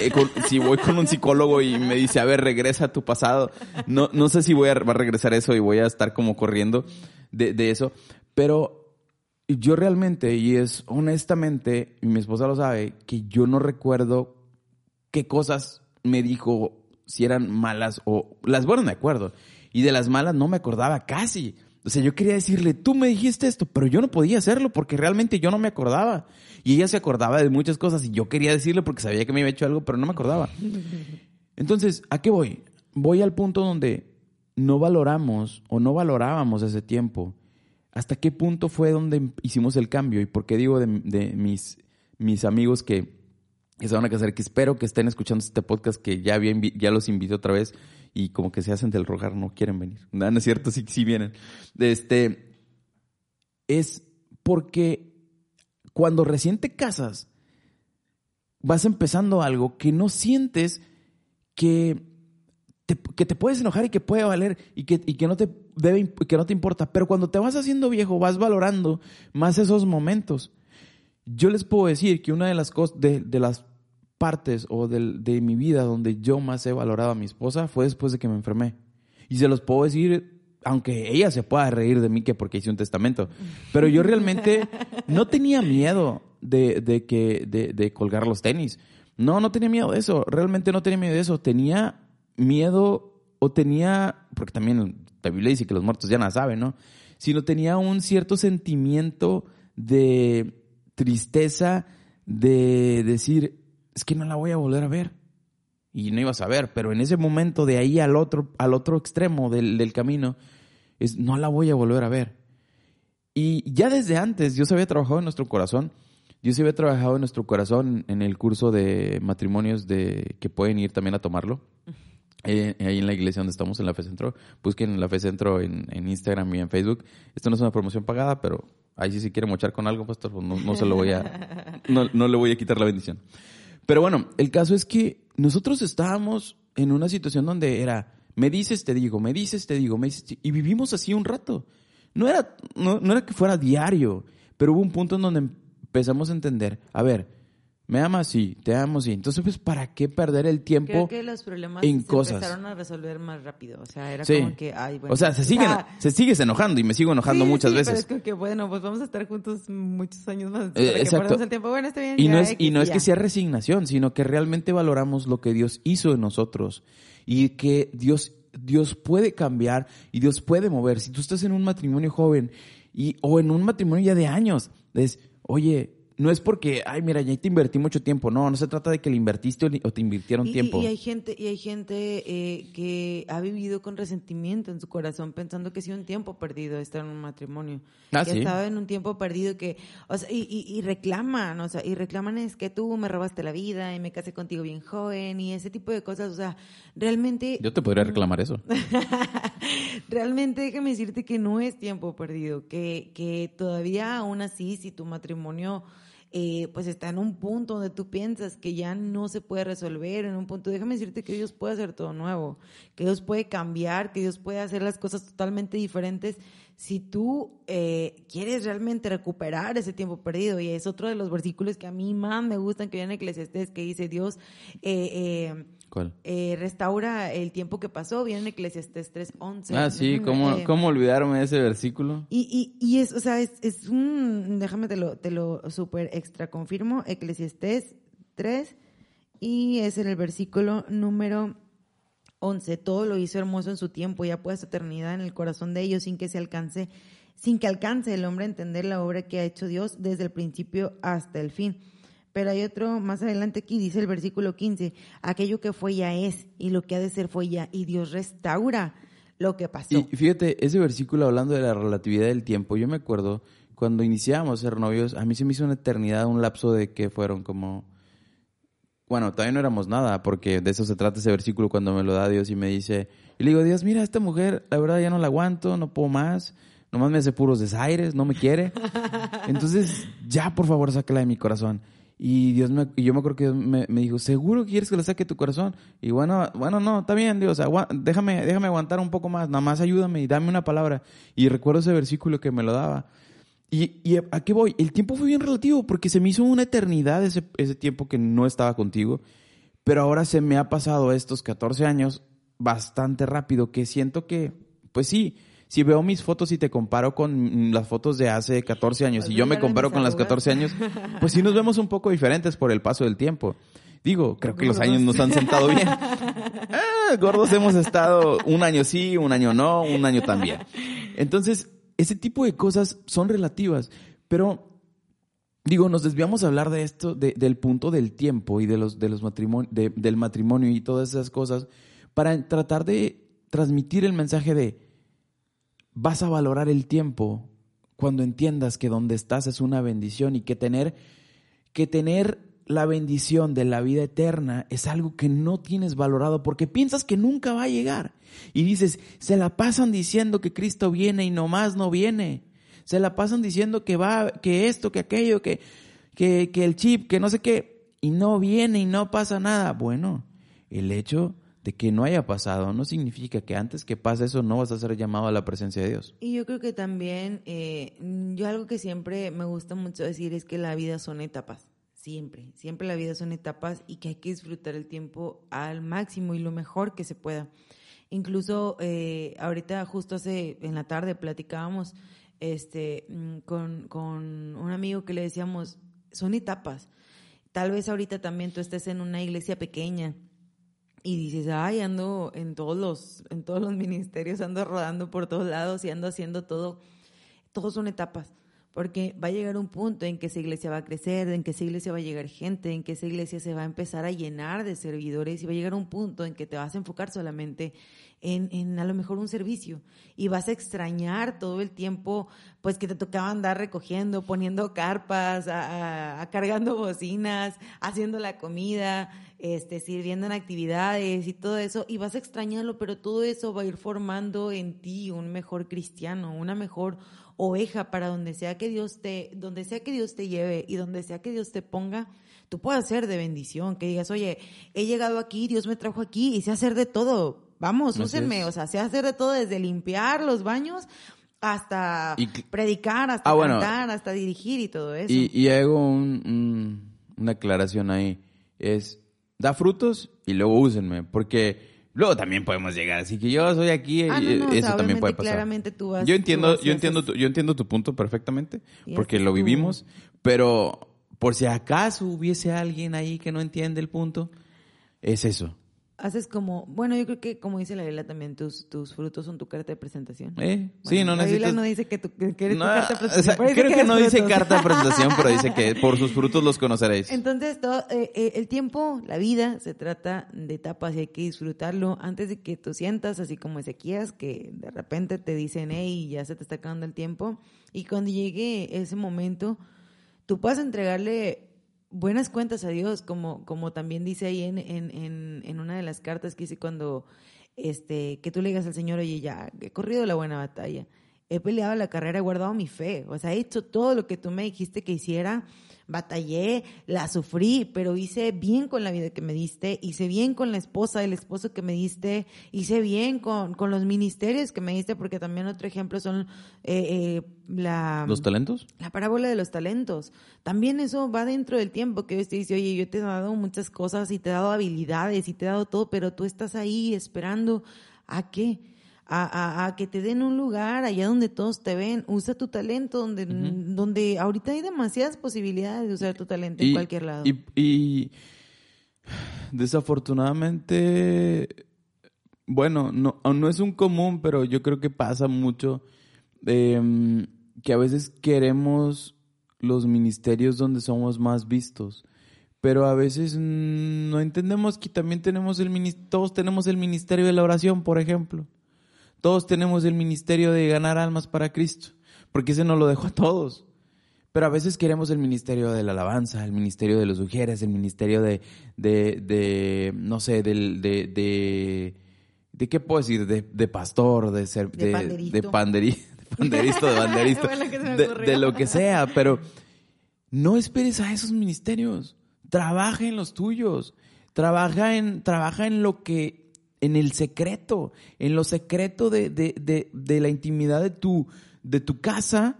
eh, con- si voy con un psicólogo y me dice, a ver, regresa a tu pasado. No, no sé si voy a, va a regresar eso y voy a estar como corriendo de, de eso. Pero yo realmente, y es honestamente, y mi esposa lo sabe, que yo no recuerdo qué cosas me dijo, si eran malas o las buenas me acuerdo. Y de las malas no me acordaba casi. O sea, yo quería decirle, tú me dijiste esto, pero yo no podía hacerlo porque realmente yo no me acordaba. Y ella se acordaba de muchas cosas y yo quería decirle porque sabía que me había hecho algo, pero no me acordaba. Entonces, ¿a qué voy? Voy al punto donde no valoramos o no valorábamos ese tiempo. ¿Hasta qué punto fue donde hicimos el cambio? ¿Y por qué digo de, de mis, mis amigos que, que se van a casar, que espero que estén escuchando este podcast, que ya, había ya los invité otra vez y como que se hacen del rogar, no quieren venir. No, no es cierto, sí, sí vienen. Este, es porque cuando recién te casas, vas empezando algo que no sientes que te, que te puedes enojar y que puede valer y que, y que no te que no te importa. Pero cuando te vas haciendo viejo, vas valorando más esos momentos. Yo les puedo decir que una de las cosas, de, de las partes o del- de, mi vida donde yo más he valorado a mi esposa fue después de que me enfermé. Y se los puedo decir, aunque ella se pueda reír de mí que porque hice un testamento. Pero yo realmente no tenía miedo de, de que, de, de colgar los tenis. No, no tenía miedo de eso. Realmente no tenía miedo de eso. Tenía miedo o tenía, porque también la Biblia dice que los muertos ya nada saben, ¿no? Sino tenía un cierto sentimiento de tristeza, de decir, es que no la voy a volver a ver. Y no ibas a ver, pero en ese momento de ahí al otro, al otro extremo del, del camino, es no la voy a volver a ver. Y ya desde antes Dios había trabajado en nuestro corazón. Dios había trabajado en nuestro corazón en el curso de matrimonios de que pueden ir también a tomarlo. Eh, ahí en la iglesia donde estamos, en la Fe Centro. Busquen la Fe Centro en, en Instagram y en Facebook. Esto no es una promoción pagada, pero ahí sí si quiere mochar con algo, pastor, pues no, no se lo voy a, [LAUGHS] no, no le voy a quitar la bendición. Pero bueno, el caso es que nosotros estábamos en una situación donde era, me dices, te digo, me dices, te digo, me dices, y vivimos así un rato. No era, no, no era que fuera diario, pero hubo un punto en donde empezamos a entender, a ver, me amas, sí, te amo, sí. Entonces, pues, ¿para qué perder el tiempo? Creo que los problemas en se cosas. empezaron a resolver más rápido. O sea, era Sí. como que, ay, bueno. o sea, se siguen, se sigues enojando y me sigo enojando sí, muchas sí, veces. Pero es como que, bueno, pues vamos a estar juntos muchos años más. Eh, que exacto. el tiempo. Bueno, está bien. Y no es, y no es que sea resignación, sino que realmente valoramos lo que Dios hizo en nosotros y que Dios, Dios puede cambiar y Dios puede mover. Si tú estás en un matrimonio joven y, o en un matrimonio ya de años, es, oye, no es porque, ay, mira, ya te invertí mucho tiempo. No, no se trata de que le invertiste o, te invirtieron Y- tiempo. Y, hay gente, y hay gente eh, que ha vivido con resentimiento en su corazón, pensando que ha sido un tiempo perdido estar en un matrimonio. Ah, que sí. estaba en un tiempo perdido que, o sea, y, y, y reclaman, o sea, y reclaman es que tú me robaste la vida y me casé contigo bien joven y ese tipo de cosas, o sea, realmente Yo te podría [LAUGHS] reclamar eso. Realmente déjame decirte que no es tiempo perdido, que, que todavía aún así, si tu matrimonio eh, pues está en un punto donde tú piensas que ya no se puede resolver, en un punto, déjame decirte que Dios puede hacer todo nuevo, que Dios puede cambiar, que Dios puede hacer las cosas totalmente diferentes si tú eh, quieres realmente recuperar ese tiempo perdido. Y es otro de los versículos que a mí más me gustan que viene en Eclesiastés, que dice Dios... eh, eh, ¿Cuál? eh, restaura el tiempo que pasó, viene en Eclesiastés 3.11. Ah, sí, ¿cómo, eh, ¿cómo olvidarme de ese versículo? Y, y, y es, o sea, es, es un, déjame te lo, te lo super extra confirmo, Eclesiastés 3, y es en el versículo número 11. Todo lo hizo hermoso en su tiempo y ha puesto eternidad en el corazón de ellos sin que se alcance, sin que alcance el hombre a entender la obra que ha hecho Dios desde el principio hasta el fin. Pero hay otro más adelante aquí, dice el versículo 15, aquello que fue ya es y lo que ha de ser fue ya y Dios restaura lo que pasó. Y fíjate, ese versículo hablando de la relatividad del tiempo, yo me acuerdo cuando iniciábamos a ser novios, a mí se me hizo una eternidad, un lapso de que fueron como... Bueno, todavía no éramos nada, porque de eso se trata ese versículo cuando me lo da Dios y me dice, y le digo, Dios, mira, esta mujer, la verdad ya no la aguanto, no puedo más, nomás me hace puros desaires, no me quiere. [LAUGHS] Entonces, ya por favor, sácala de mi corazón. Y Dios me, y yo me acuerdo que Dios me, me, dijo, ¿seguro quieres que la saque tu corazón? Y bueno, bueno, no, está bien, Dios, déjame, déjame aguantar un poco más, nada más ayúdame y dame una palabra. Y recuerdo ese versículo que me lo daba. Y, y a qué voy? El tiempo fue bien relativo porque se me hizo una eternidad ese, ese tiempo que no estaba contigo, pero ahora se me ha pasado estos 14 años bastante rápido que siento que, pues sí, si veo mis fotos y te comparo con las fotos de hace 14 años y yo me comparo con las 14 años, pues sí nos vemos un poco diferentes por el paso del tiempo. Digo, creo que los años nos han sentado bien. [LAUGHS] Ah, gordos hemos estado un año sí, un año no, un año también. Entonces, ese tipo de cosas son relativas, pero digo, nos desviamos a hablar de esto, del punto del tiempo y de los, de los matrimonios, del matrimonio y todas esas cosas, para tratar de transmitir el mensaje de vas a valorar el tiempo cuando entiendas que donde estás es una bendición y que tener, que tener la bendición de la vida eterna es algo que no tienes valorado porque piensas que nunca va a llegar. Y dices, se la pasan diciendo que Cristo viene y nomás no viene. Se la pasan diciendo que va, que esto, que aquello, que, que, que el chip, que no sé qué, y no viene y no pasa nada. Bueno, el hecho de que no haya pasado no significa que antes que pase eso no vas a ser llamado a la presencia de Dios. Y yo creo que también, eh, yo algo que siempre me gusta mucho decir es que la vida son etapas siempre, siempre la vida son etapas y que hay que disfrutar el tiempo al máximo y lo mejor que se pueda. Incluso eh, ahorita justo hace en la tarde platicábamos este mm, con, con un amigo que le decíamos, son etapas. Tal vez ahorita también tú estés en una iglesia pequeña y dices, ay, ando en todos los, en todos los [LAUGHS] ministerios, ando rodando por todos lados y ando haciendo todo. Todos son etapas porque va a llegar un punto en que esa iglesia va a crecer, en que esa iglesia va a llegar gente, en que esa iglesia se va a empezar a llenar de servidores y va a llegar un punto en que te vas a enfocar solamente en, en a lo mejor un servicio y vas a extrañar todo el tiempo pues que te tocaba andar recogiendo, poniendo carpas, a, cargando bocinas, haciendo la comida, este, sirviendo en actividades y todo eso, y vas a extrañarlo, pero todo eso va a ir formando en ti un mejor cristiano, una mejor oveja para donde sea que Dios te, donde sea que Dios te lleve y donde sea que Dios te ponga, tú puedas ser de bendición, que digas, oye, he llegado aquí, Dios me trajo aquí y sé hacer de todo. Vamos, úsenme, o sea, sé hacer de todo desde limpiar los baños hasta predicar, hasta ah, cantar, hasta dirigir y todo eso. Y, hago una aclaración ahí. Es, da frutos y luego úsenme, porque Luego también podemos llegar, así que yo soy aquí, y ah, eso también puede pasar. Claramente tú vas, yo entiendo, yo entiendo, tu, yo entiendo tu punto perfectamente, porque lo vivimos, pero por si acaso hubiese alguien ahí que no entiende el punto, es eso haces como, bueno, yo creo que como dice la Biblia también, tus, tus frutos son tu carta de presentación. Eh, sí, no la Biblia no dice que, tu, que eres tu carta de presentación. creo que, no dice carta de presentación, pero dice que por sus frutos los conoceréis. Entonces, todo, eh, eh, el tiempo, la vida, se trata de etapas y hay que disfrutarlo antes de que tú sientas, así como Ezequías, que de repente te dicen, hey, ya se te está acabando el tiempo. Y cuando llegue ese momento, tú puedas entregarle buenas cuentas a Dios, como, como también dice ahí en, en, en, una de las cartas que hice cuando, este, que tú le digas al Señor, oye, ya, he corrido la buena batalla, he peleado la carrera, he guardado mi fe, o sea, he hecho todo lo que tú me dijiste que hiciera, batallé, la sufrí, pero hice bien con la vida que me diste, hice bien con la esposa, el esposo que me diste, hice bien con, con los ministerios que me diste, porque también otro ejemplo son eh, eh, la... ¿Los talentos? La parábola de los talentos. También eso va dentro del tiempo que Dios te dice, oye, yo te he dado muchas cosas y te he dado habilidades y te he dado todo, pero tú estás ahí esperando a qué? A, que te den un lugar allá donde todos te ven. Usa tu talento, donde, donde ahorita hay demasiadas posibilidades de usar tu talento en cualquier lado. Y, desafortunadamente bueno, no, no es un común, pero yo creo que pasa mucho em, que a veces queremos los ministerios donde somos más vistos, pero a veces no entendemos que también tenemos el todos tenemos el ministerio de la oración, por ejemplo. Todos tenemos el ministerio de ganar almas para Cristo, porque ese no lo dejó a todos. Pero a veces queremos el ministerio de la alabanza, el ministerio de los sugieres, el ministerio de, de, de no sé, del, de, de, de, qué puedo decir, de, de pastor, de ser, de, de, panderi, de [LAUGHS] banderista, de, lo que sea, pero no esperes a esos ministerios. Trabaja en los tuyos. Trabaja en, trabaja en lo que, en el secreto, en lo secreto de, de, de, de la intimidad de tu, de tu casa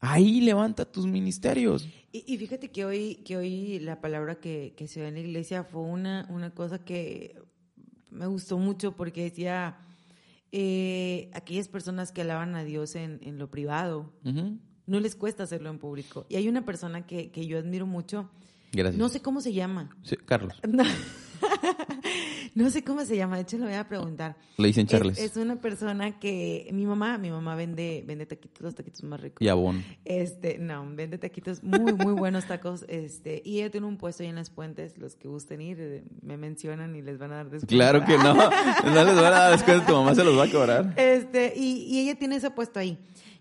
Ahí levanta tus ministerios. Y, fíjate que hoy, que hoy la palabra que, se ve en la iglesia fue una, una cosa que me gustó mucho porque decía eh, aquellas personas que alaban a Dios en, lo privado, no les cuesta hacerlo en público. Y hay una persona que, que yo admiro mucho. Gracias. No sé cómo se llama. Sí, Carlos. [LAUGHS] No sé cómo se llama, de hecho le voy a preguntar. Le dicen Charles. Es, una persona que mi mamá, mi mamá vende vende taquitos, los taquitos más ricos. Y abón. Este, no, vende taquitos muy muy buenos tacos, este, y ella tiene un puesto ahí en las puentes, los que gusten ir eh, me mencionan y les van a dar descuento. Claro que no. [LAUGHS] No les van a dar descuento, tu mamá se los va a cobrar. Este, y, y ella tiene ese puesto ahí.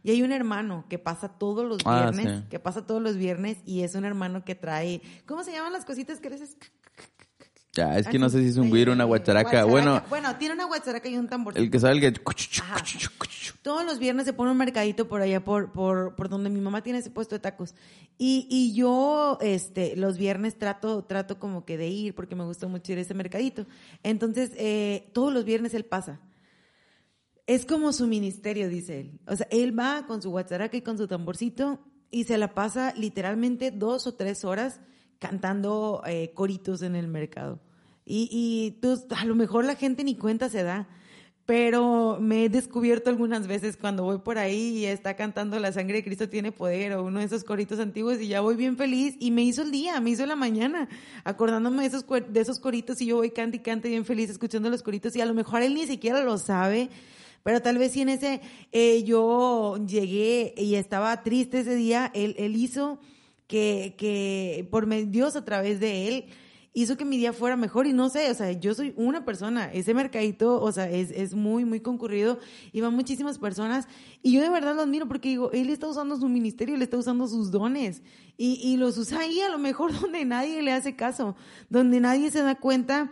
Y hay un hermano que pasa todos los ah, viernes, que pasa todos los viernes y es un hermano que trae, ¿cómo se llaman las cositas que les ya, es que no sé si es un güiro o una guacharaca. Bueno, bueno, tiene una guacharaca y un tambor. El que sabe el que... Todos los viernes se pone un mercadito por allá, por, por, por donde mi mamá tiene ese puesto de tacos. Y, y yo, este, los viernes trato, trato como que de ir porque me gusta mucho ir a ese mercadito. Entonces, eh, todos los viernes él pasa. Es como su ministerio, dice él. O sea, él va con su guacharaca y con su tamborcito y se la pasa literalmente dos o tres horas cantando eh, coritos en el mercado. Y, y pues, a lo mejor la gente ni cuenta se da, pero me he descubierto algunas veces cuando voy por ahí y está cantando La sangre de Cristo tiene poder o uno de esos coritos antiguos y ya voy bien feliz y me hizo el día, me hizo la mañana, acordándome de esos, de esos coritos y yo voy cante y cante bien feliz escuchando los coritos y a lo mejor él ni siquiera lo sabe. Pero tal vez si en ese eh, yo llegué y estaba triste ese día, él, él hizo que, que por Dios a través de él hizo que mi día fuera mejor y no sé, o sea, yo soy una persona, ese mercadito, o sea, es, es muy, muy concurrido y van muchísimas personas y yo de verdad lo admiro porque digo, él está usando su ministerio, él está usando sus dones y, y los usa ahí a lo mejor [LAUGHS] donde nadie le hace caso, donde nadie se da cuenta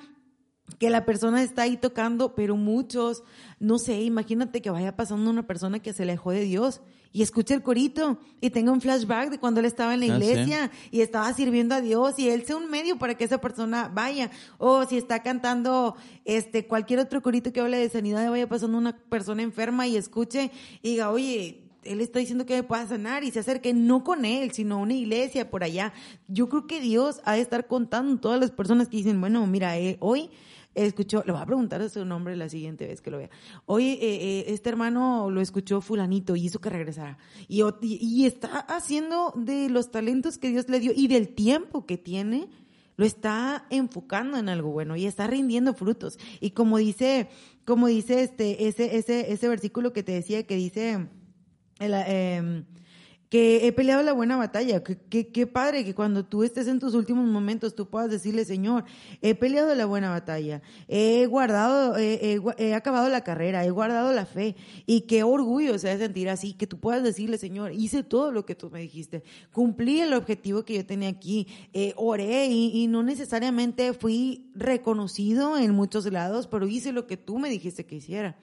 que la persona está ahí tocando, pero muchos, no sé, imagínate que vaya pasando una persona que se alejó de Dios y escuche el corito y tenga un flashback de cuando él estaba en la ah, iglesia y estaba sirviendo a Dios y él sea un medio para que esa persona vaya. O si está cantando este cualquier otro corito que hable de sanidad, vaya pasando una persona enferma y escuche y diga, oye, él está diciendo que me pueda sanar y se acerque no con él, sino a una iglesia por allá. Yo creo que Dios ha de estar contando todas las personas que dicen, bueno, mira, eh, hoy escuchó, le voy a preguntar su nombre la siguiente vez que lo vea. Hoy eh, eh, este hermano lo escuchó fulanito y hizo que regresara. Y, y, está haciendo de los talentos que Dios le dio y del tiempo que tiene, lo está enfocando en algo bueno y está rindiendo frutos. Y como dice, como dice este, ese, ese, ese versículo que te decía que dice, el, eh, que he peleado la buena batalla. Qué padre que cuando tú estés en tus últimos momentos tú puedas decirle, Señor, he peleado la buena batalla, he guardado, he, acabado la carrera, he guardado la fe. Y qué orgullo se de sentir así, que tú puedas decirle, Señor, hice todo lo que tú me dijiste, cumplí el objetivo que yo tenía aquí, eh, oré y, y no necesariamente fui reconocido en muchos lados, pero hice lo que tú me dijiste que hiciera.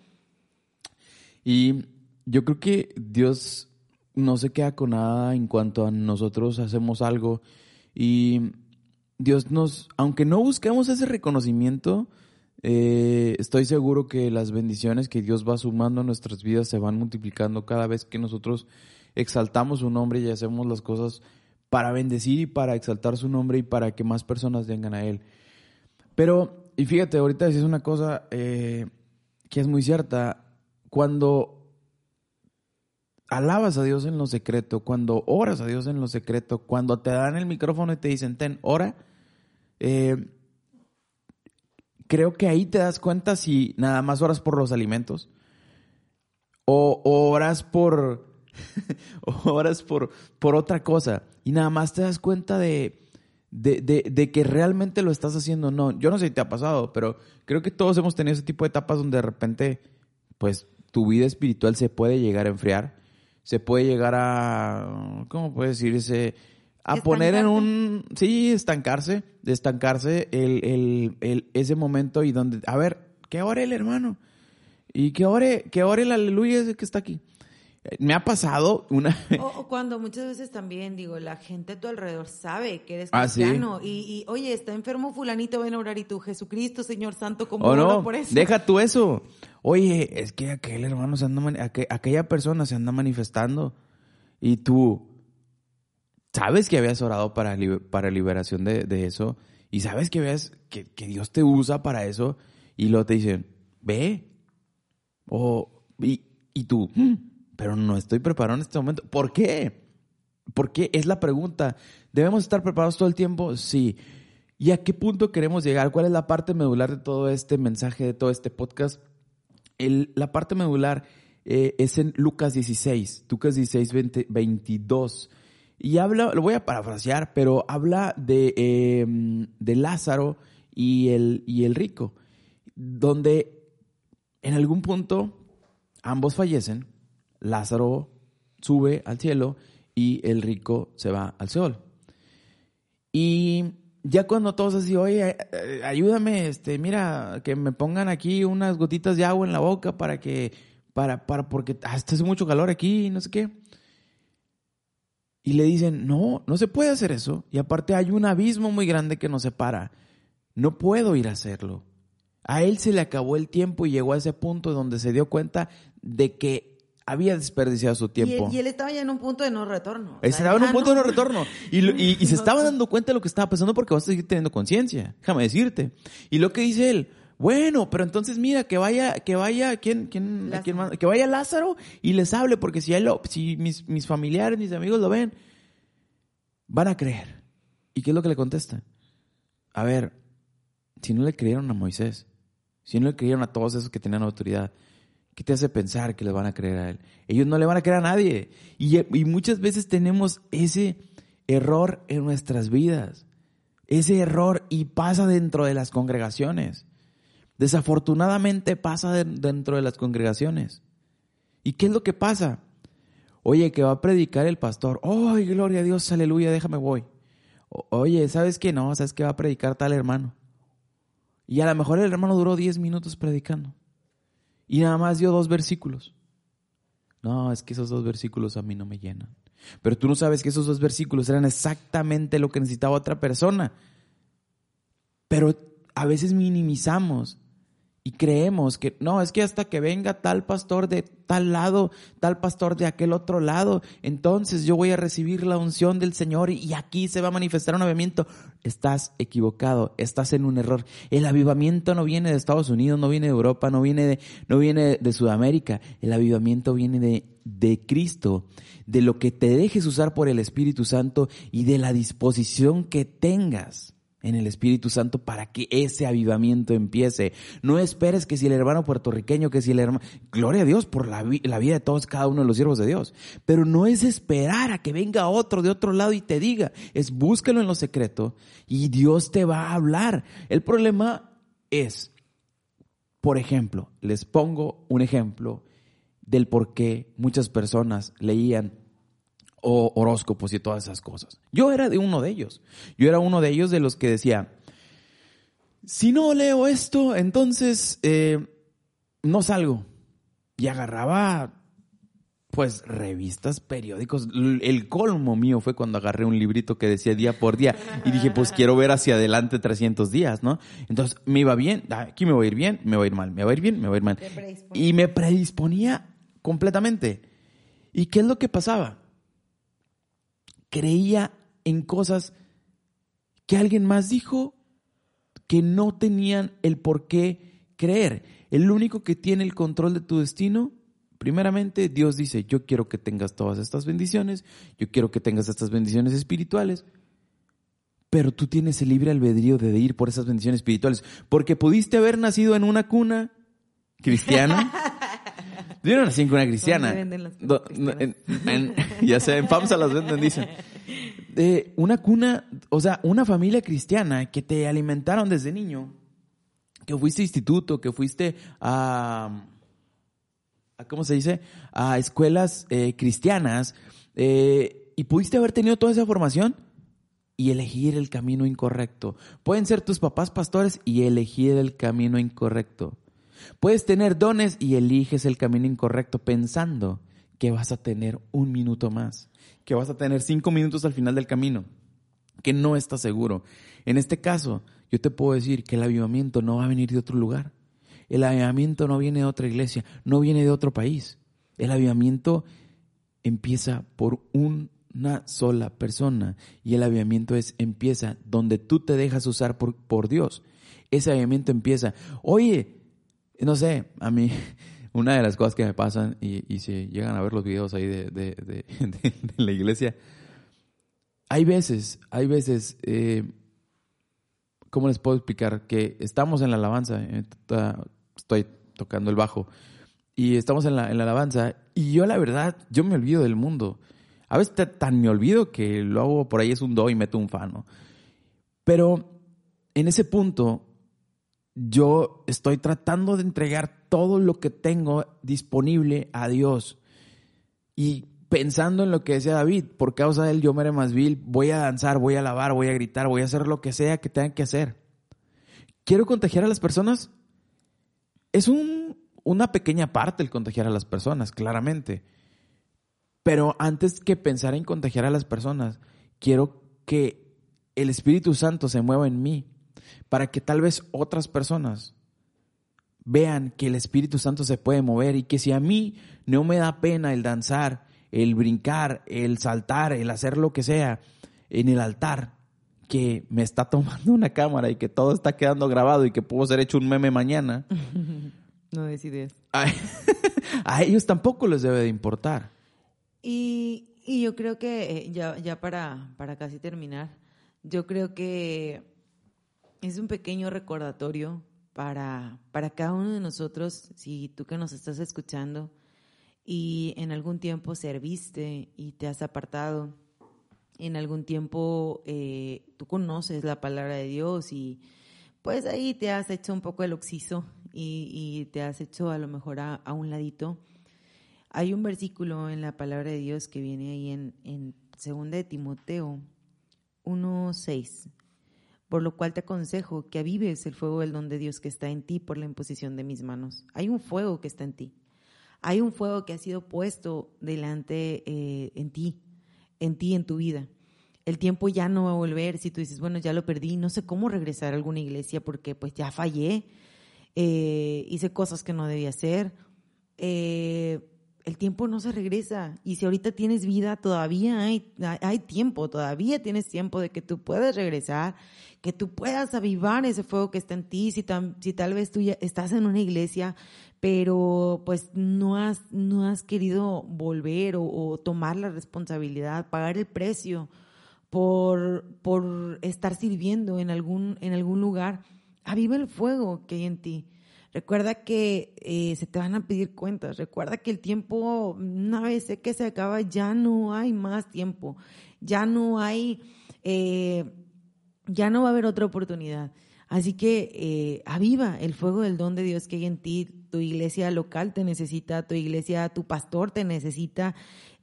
Y yo creo que Dios no se queda con nada en cuanto a nosotros hacemos algo y Dios nos, aunque no busquemos ese reconocimiento, eh, estoy seguro que las bendiciones que Dios va sumando a nuestras vidas se van multiplicando cada vez que nosotros exaltamos su nombre y hacemos las cosas para bendecir y para exaltar su nombre y para que más personas vengan a Él. Pero, y fíjate, ahorita decís una cosa eh, que es muy cierta, cuando alabas a Dios en lo secreto, cuando oras a Dios en lo secreto, cuando te dan el micrófono y te dicen, ten, ora, eh, creo que ahí te das cuenta si nada más oras por los alimentos o, oras por [LAUGHS] oras por, por otra cosa y nada más te das cuenta de, de, de, de, que realmente lo estás haciendo. No, yo no sé si te ha pasado, pero creo que todos hemos tenido ese tipo de etapas donde de repente, pues, tu vida espiritual se puede llegar a enfriar, se puede llegar a, ¿cómo puedes decirse? A poner en un, sí, estancarse, de estancarse el, el, el, ese momento y donde, a ver, que ore el hermano y que ore, que ore el aleluya ese que está aquí. Me ha pasado una... O, cuando muchas veces también, digo, la gente a tu alrededor sabe que eres cristiano. ¿Ah, sí? y, y, oye, está enfermo fulanito, ven a orar y tú, Jesucristo, Señor Santo, ¿cómo oh, no, por eso? Deja tú eso. Oye, es que aquel hermano se anda, aqu aquella persona se anda manifestando y tú sabes que habías orado para, para liberación de, de eso y sabes que, habías, que, que Dios te usa para eso y luego te dicen, ve. O, y, y tú... Mm, pero no estoy preparado en este momento. ¿Por qué? ¿Por qué? Es la pregunta. ¿Debemos estar preparados todo el tiempo? Sí. ¿Y a qué punto queremos llegar? ¿Cuál es la parte medular de todo este mensaje, de todo este podcast? La parte medular eh, es en Lucas 16, Lucas 16, 20, 22. Y habla, lo voy a parafrasear, pero habla de, eh, de Lázaro y el, y el rico, donde en algún punto ambos fallecen Lázaro sube al cielo y el rico se va al Seol. Y ya cuando todos así, oye, eh, ayúdame, este, mira, que me pongan aquí unas gotitas de agua en la boca para que, para, para, porque hasta hace mucho calor aquí, no sé qué. Y le dicen, no, no se puede hacer eso. Y aparte hay un abismo muy grande que nos separa. No puedo ir a hacerlo. A él se le acabó el tiempo y llegó a ese punto donde se dio cuenta de que había desperdiciado su tiempo. Y él, estaba ya en un punto de no retorno. estaba en un punto de no retorno. Y, se [LAUGHS] estaba dando cuenta de lo que estaba pasando porque vas a seguir teniendo conciencia. Déjame decirte. Y lo que dice él, bueno, pero entonces mira, que vaya, que vaya, ¿quién, quién, quién que vaya Lázaro y les hable, porque si, él si mis, mis familiares, mis amigos lo ven, van a creer. ¿Y qué es lo que le contesta? A ver, si no le creyeron a Moisés, si no le creyeron a todos esos que tenían autoridad, ¿Qué te hace pensar que le van a creer a él? Ellos no le van a creer a nadie. Y, y, muchas veces tenemos ese error en nuestras vidas. Ese error y pasa dentro de las congregaciones. Desafortunadamente pasa dentro de las congregaciones. ¿Y qué es lo que pasa? Oye, que va a predicar el pastor. ¡Ay, gloria a Dios! Aleluya, déjame voy. Oye, ¿sabes qué? No, ¿sabes que va a predicar tal hermano? Y a lo mejor el hermano duró 10 minutos predicando. Y nada más dio dos versículos. No, es que esos dos versículos a mí no me llenan. Pero tú no sabes que esos dos versículos eran exactamente lo que necesitaba otra persona. Pero a veces minimizamos y creemos que no, es que hasta que venga tal pastor de tal lado, tal pastor de aquel otro lado, entonces yo voy a recibir la unción del Señor y aquí se va a manifestar un avivamiento. Estás equivocado, estás en un error. El avivamiento no viene de Estados Unidos, no viene de Europa, no viene de, no viene de Sudamérica. El avivamiento viene de, de Cristo, de lo que te dejes usar por el Espíritu Santo y de la disposición que tengas en el Espíritu Santo para que ese avivamiento empiece. No esperes que si el hermano puertorriqueño, que si el hermano... Gloria a Dios por la, la, vida de todos, cada uno de los siervos de Dios. Pero no es esperar a que venga otro de otro lado y te diga. Es búscalo en lo secreto y Dios te va a hablar. El problema es, por ejemplo, les pongo un ejemplo del por qué muchas personas leían o horóscopos y todas esas cosas. Yo era de uno de ellos. Yo era uno de ellos de los que decía, si no leo esto, entonces eh, no salgo. Y agarraba, pues, revistas, periódicos. El colmo mío fue cuando agarré un librito que decía día por día y dije, pues quiero ver hacia adelante 300 días, ¿no? Entonces me iba bien, aquí me voy a ir bien, me voy a ir mal, me voy a ir bien, me voy a ir mal. Y me predisponía completamente. ¿Y qué es lo que pasaba? Creía en cosas que alguien más dijo que no tenían el por qué creer. El único que tiene el control de tu destino, primeramente Dios dice, yo quiero que tengas todas estas bendiciones, yo quiero que tengas estas bendiciones espirituales, pero tú tienes el libre albedrío de ir por esas bendiciones espirituales, porque pudiste haber nacido en una cuna cristiana. [LAUGHS] No nací en cuna cristiana. ya sé, en FAMSA las venden, dicen. De una cuna, o sea, una familia cristiana que te alimentaron desde niño, que fuiste a instituto, que fuiste a, ¿cómo se dice? A escuelas eh, cristianas, eh, y pudiste haber tenido toda esa formación y elegir el camino incorrecto. Pueden ser tus papás pastores y elegir el camino incorrecto. Puedes tener dones y eliges el camino incorrecto pensando que vas a tener un minuto más, que vas a tener cinco minutos al final del camino, que no estás seguro. En este caso, yo te puedo decir que el avivamiento no va a venir de otro lugar. El avivamiento no viene de otra iglesia, no viene de otro país. El avivamiento empieza por un una sola persona. Y el avivamiento es, empieza donde tú te dejas usar por, por Dios. Ese avivamiento empieza. Oye, no sé, a mí, [LAUGHS] una de las cosas que me pasan, y, y si llegan a ver los videos ahí de, de, de, [LAUGHS] la iglesia, hay veces, hay veces, eh, ¿cómo les puedo explicar? Que estamos en la alabanza, eh, estoy tocando el bajo, y estamos en la, en la alabanza, y yo la verdad, yo me olvido del mundo. A veces tan me olvido que lo hago por ahí es un do y meto un fa, ¿no? Pero en ese punto yo estoy tratando de entregar todo lo que tengo disponible a Dios. Y pensando en lo que decía David, por causa de él yo me haré más vil, voy a danzar, voy a alabar, voy a gritar, voy a hacer lo que sea que tengan que hacer. ¿Quiero contagiar a las personas? Es un, una pequeña parte el contagiar a las personas, claramente. Pero antes que pensar en contagiar a las personas, quiero que el Espíritu Santo se mueva en mí para que tal vez otras personas vean que el Espíritu Santo se puede mover y que si a mí no me da pena el danzar, el brincar, el saltar, el hacer lo que sea en el altar, que me está tomando una cámara y que todo está quedando grabado y que puedo ser hecho un meme mañana. [LAUGHS] no decides. [LAUGHS] a ellos tampoco les debe de importar. Y, yo creo que, eh, ya, ya para, para casi terminar, yo creo que es un pequeño recordatorio para, para cada uno de nosotros, si tú que nos estás escuchando y en algún tiempo serviste y te has apartado, en algún tiempo eh, tú conoces la palabra de Dios y pues ahí te has hecho un poco el oxiso y, te has hecho a lo mejor a, un ladito. Hay un versículo en la palabra de Dios que viene ahí en, en 2 de Timoteo 1.6, por lo cual te aconsejo que avives el fuego del don de Dios que está en ti por la imposición de mis manos. Hay un fuego que está en ti. Hay un fuego que ha sido puesto delante eh, en ti, en ti, en tu vida. El tiempo ya no va a volver. Si tú dices, bueno, ya lo perdí, no sé cómo regresar a alguna iglesia porque pues ya fallé, eh, hice cosas que no debía hacer. Eh, el tiempo no se regresa. Y si ahorita tienes vida, todavía hay, hay tiempo, todavía tienes tiempo de que tú puedas regresar, que tú puedas avivar ese fuego que está en ti. Si, si tal vez tú ya estás en una iglesia, pero pues no has, no has querido volver o, tomar la responsabilidad, pagar el precio por, por estar sirviendo en algún, en algún lugar, aviva el fuego que hay en ti. Recuerda que eh, se te van a pedir cuentas. Recuerda que el tiempo, una vez que se acaba, ya no hay más tiempo. Ya no hay, eh, ya no va a haber otra oportunidad. Así que eh, aviva el fuego del don de Dios que hay en ti. Tu iglesia local te necesita, tu iglesia, tu pastor te necesita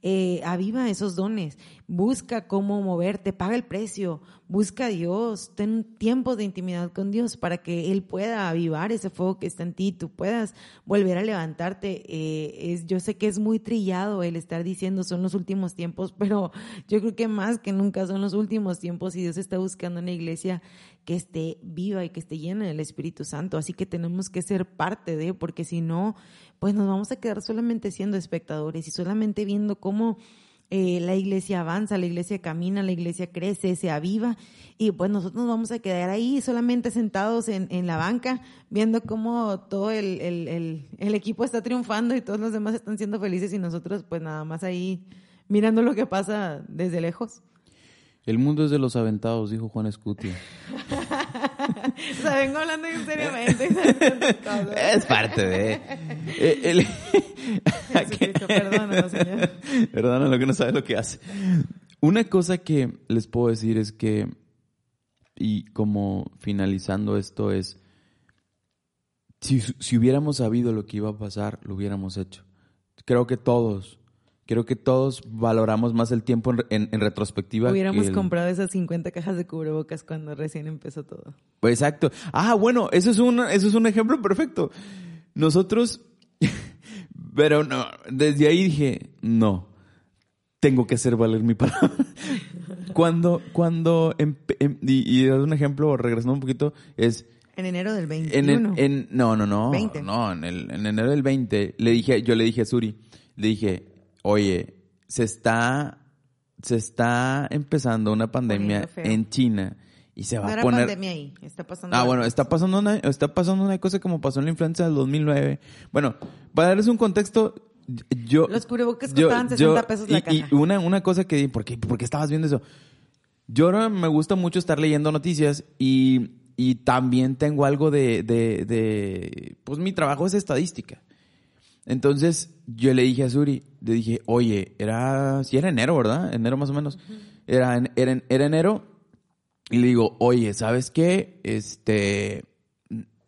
eh, aviva esos dones, busca cómo moverte, paga el precio, busca a Dios, ten tiempos de intimidad con Dios para que Él pueda avivar ese fuego que está en ti, tú puedas volver a levantarte. Eh, es, yo sé que es muy trillado el estar diciendo son los últimos tiempos, pero yo creo que más que nunca son los últimos tiempos y Dios está buscando una iglesia que esté viva y que esté llena del Espíritu Santo. Así que tenemos que ser parte de, porque si no, pues nos vamos a quedar solamente siendo espectadores y solamente viendo cómo eh, la iglesia avanza, la iglesia camina, la iglesia crece, se aviva y pues nosotros nos vamos a quedar ahí solamente sentados en, en la banca viendo cómo todo el, el, el, equipo está triunfando y todos los demás están siendo felices y nosotros pues nada más ahí mirando lo que pasa desde lejos. El mundo es de los aventados, dijo Juan Escutia. [LAUGHS] [LAUGHS] o sea, vengo hablando seriamente. [LAUGHS] es parte de... Eh, el... [LAUGHS] perdónalo, señor. Perdónalo que no sabe lo que hace. Una cosa que les puedo decir es que, y como finalizando esto es, si, si hubiéramos sabido lo que iba a pasar, lo hubiéramos hecho. Creo que todos, creo que todos valoramos más el tiempo en, en, retrospectiva. Hubiéramos comprado esas 50 cajas de cubrebocas cuando recién empezó todo. Pues exacto. Ah, bueno, eso es un, eso es un ejemplo perfecto. Nosotros, [LAUGHS] pero no, desde ahí dije, no, tengo que hacer valer mi palabra. [LAUGHS] cuando, cuando, em, y, y un ejemplo, regresando un poquito, es... En enero del 21. En, no, no, no. 20. No, en, el, en enero del 20, le dije, yo le dije a Suri, le dije, oye, se está, se está empezando una pandemia en China y se va no a poner. pandemia ahí, está pasando. Ah, bueno, está pasando una, está pasando una cosa como pasó en la influenza del 2009. Bueno, para darles un contexto, yo. Los cubrebocas costaban 60 pesos la caja. Y una, una cosa que, ¿por qué, ¿por qué estabas viendo eso? Yo ahora me gusta mucho estar leyendo noticias y, y también tengo algo de, de, de, pues mi trabajo es estadística. Entonces yo le dije a Suri, le dije, oye, era, sí era enero, ¿verdad? Enero más o menos. era, era, era enero. Y le digo, oye, ¿sabes qué? Este,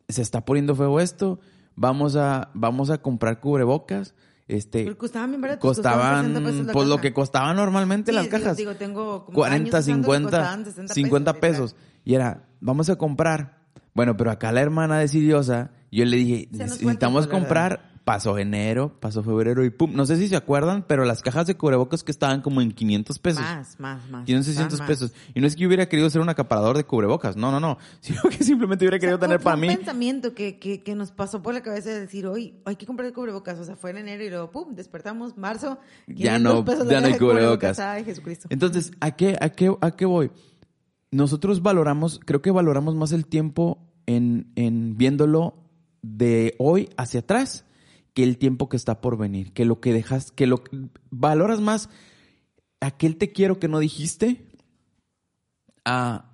se está poniendo feo esto. Vamos a, vamos a comprar cubrebocas. Este, costaban bien. Costaban, costaban 60 pesos la pues lo que costaban normalmente Sí, las cajas. Digo, tengo como 40, años usando que 50, costaban 60 50 literal. pesos. Y era, vamos a comprar. Bueno, pero acá la hermana decidiosa, yo le dije, necesitamos comprar. Pasó enero, pasó febrero y pum. No sé si se acuerdan, pero las cajas de cubrebocas que estaban como en 500 pesos. Más, más, más. Tienen Estaban 600 más. pesos. Y no es que yo hubiera querido ser un acaparador de cubrebocas. No, no, no. [LAUGHS] Sino que simplemente hubiera O sea, querido fue- tener fue para un mí. pensamiento que, que, que nos pasó por la cabeza de decir, hoy hay que comprar cubrebocas. O sea, fue en enero y luego, pum, despertamos, marzo. Ya 500 no- pesos ya no hay [LAUGHS] cubrebocas. Ay, Jesucristo. Entonces, ¿a qué, a qué, a qué voy? Nosotros valoramos, creo que valoramos más el tiempo en, en viéndolo de hoy hacia atrás que el tiempo que está por venir, que lo que dejas, que lo valoras más aquel te quiero que no dijiste a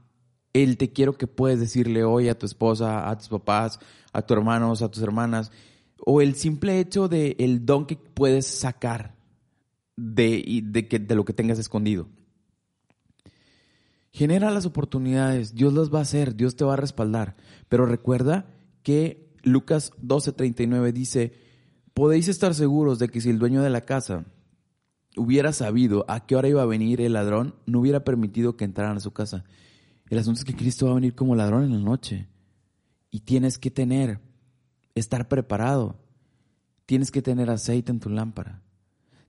el te quiero que puedes decirle hoy a tu esposa, a tus papás, a tus hermanos, a tus hermanas, o el simple hecho de el don que puedes sacar de, de, que, de lo que tengas escondido. Genera las oportunidades, Dios las va a hacer, Dios te va a respaldar. Pero recuerda que Lucas 12:39 dice, podéis estar seguros de que si el dueño de la casa hubiera sabido a qué hora iba a venir el ladrón, no hubiera permitido que entraran a su casa. El asunto es que Cristo va a venir como ladrón en la noche. Y tienes que tener, estar preparado. Tienes que tener aceite en tu lámpara.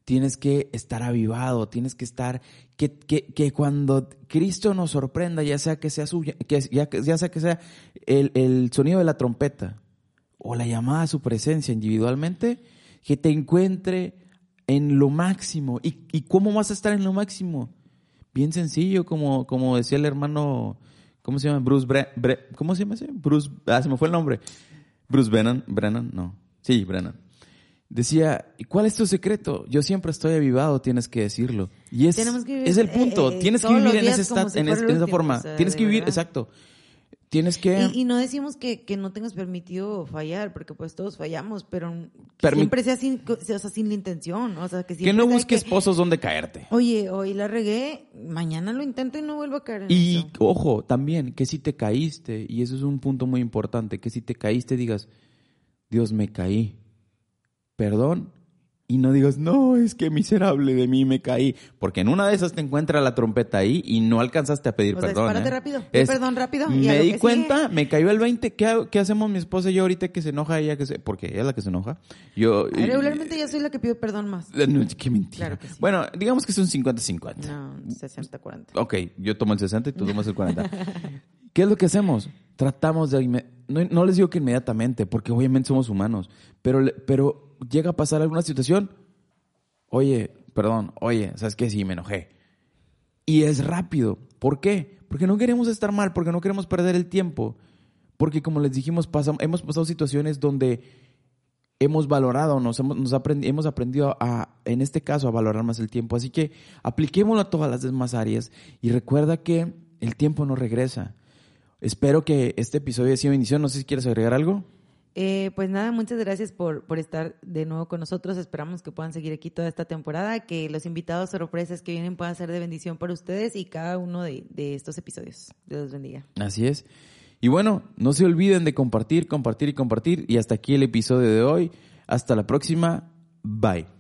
Tienes que estar avivado, tienes que estar, que, que, que cuando Cristo nos sorprenda, ya sea que sea suya, que, ya, ya sea que sea el, el sonido de la trompeta o la llamada a su presencia individualmente, que te encuentre en lo máximo. ¿Y, y cómo vas a estar en lo máximo? Bien sencillo, como, como decía el hermano, ¿cómo se llama? Bruce Bre- Bre- ¿cómo se llama ese? Bruce, ah, se me fue el nombre. Bruce Brennan, Brennan, no. Sí, Brennan. Decía, ¿y cuál es tu secreto? Yo siempre estoy avivado, tienes que decirlo. Y es, que vivir, es el punto. eh, eh, tienes que vivir en, ese si en, esa forma. tienes que vivir, verdad. exacto. Tienes que... Y, y no decimos que, que no tengas permitido fallar, porque pues todos fallamos, pero Permi- siempre sea sin, o sea, sin la intención. O sea, que, no busques que, pozos donde caerte. Oye, hoy la regué, mañana lo intento y no vuelvo a caer en Y eso. ojo, también que si te caíste, y eso es un punto muy importante, que si te caíste digas, Dios me caí, perdón, y no digas, no, es que miserable de mí me caí, porque en una de esas te encuentra la trompeta ahí y no alcanzaste a pedir O sea, perdón. ¿eh? rápido, pide perdón rápido y Me di cuenta, sigue. me cayó el 20, ¿qué, qué hacemos mi esposa y yo ahorita que se enoja ella? que se, Porque ella es la que se enoja. Yo, Regularmente yo soy la que pide perdón más. Eh, no, qué mentira. Claro que sí. Bueno, digamos que es un 50-50. No, 60-40. Ok, yo tomo el 60 y tú tomas el 40. [LAUGHS] ¿Qué es lo que hacemos? Tratamos de... No, no les digo que inmediatamente, porque obviamente somos humanos, pero, pero llega a pasar alguna situación, oye, perdón, oye, ¿sabes qué? Sí, me enojé. Y es rápido. ¿Por qué? Porque no queremos estar mal, porque no queremos perder el tiempo. Porque como les dijimos, pasam- hemos pasado situaciones donde hemos valorado, nos hemos, nos hemos aprendido a, en este caso, a valorar más el tiempo. Así que apliquémoslo a todas las demás áreas y recuerda que el tiempo no regresa. Espero que este episodio haya sido bendición. No sé si quieres agregar algo. Eh, pues nada, muchas gracias por, por estar de nuevo con nosotros. Esperamos que puedan seguir aquí toda esta temporada, que los invitados sorpresas que vienen puedan ser de bendición para ustedes y cada uno de, de estos episodios. Dios bendiga. Así es. Y bueno, no se olviden de compartir, compartir y compartir. Y hasta aquí el episodio de hoy. Hasta la próxima. Bye.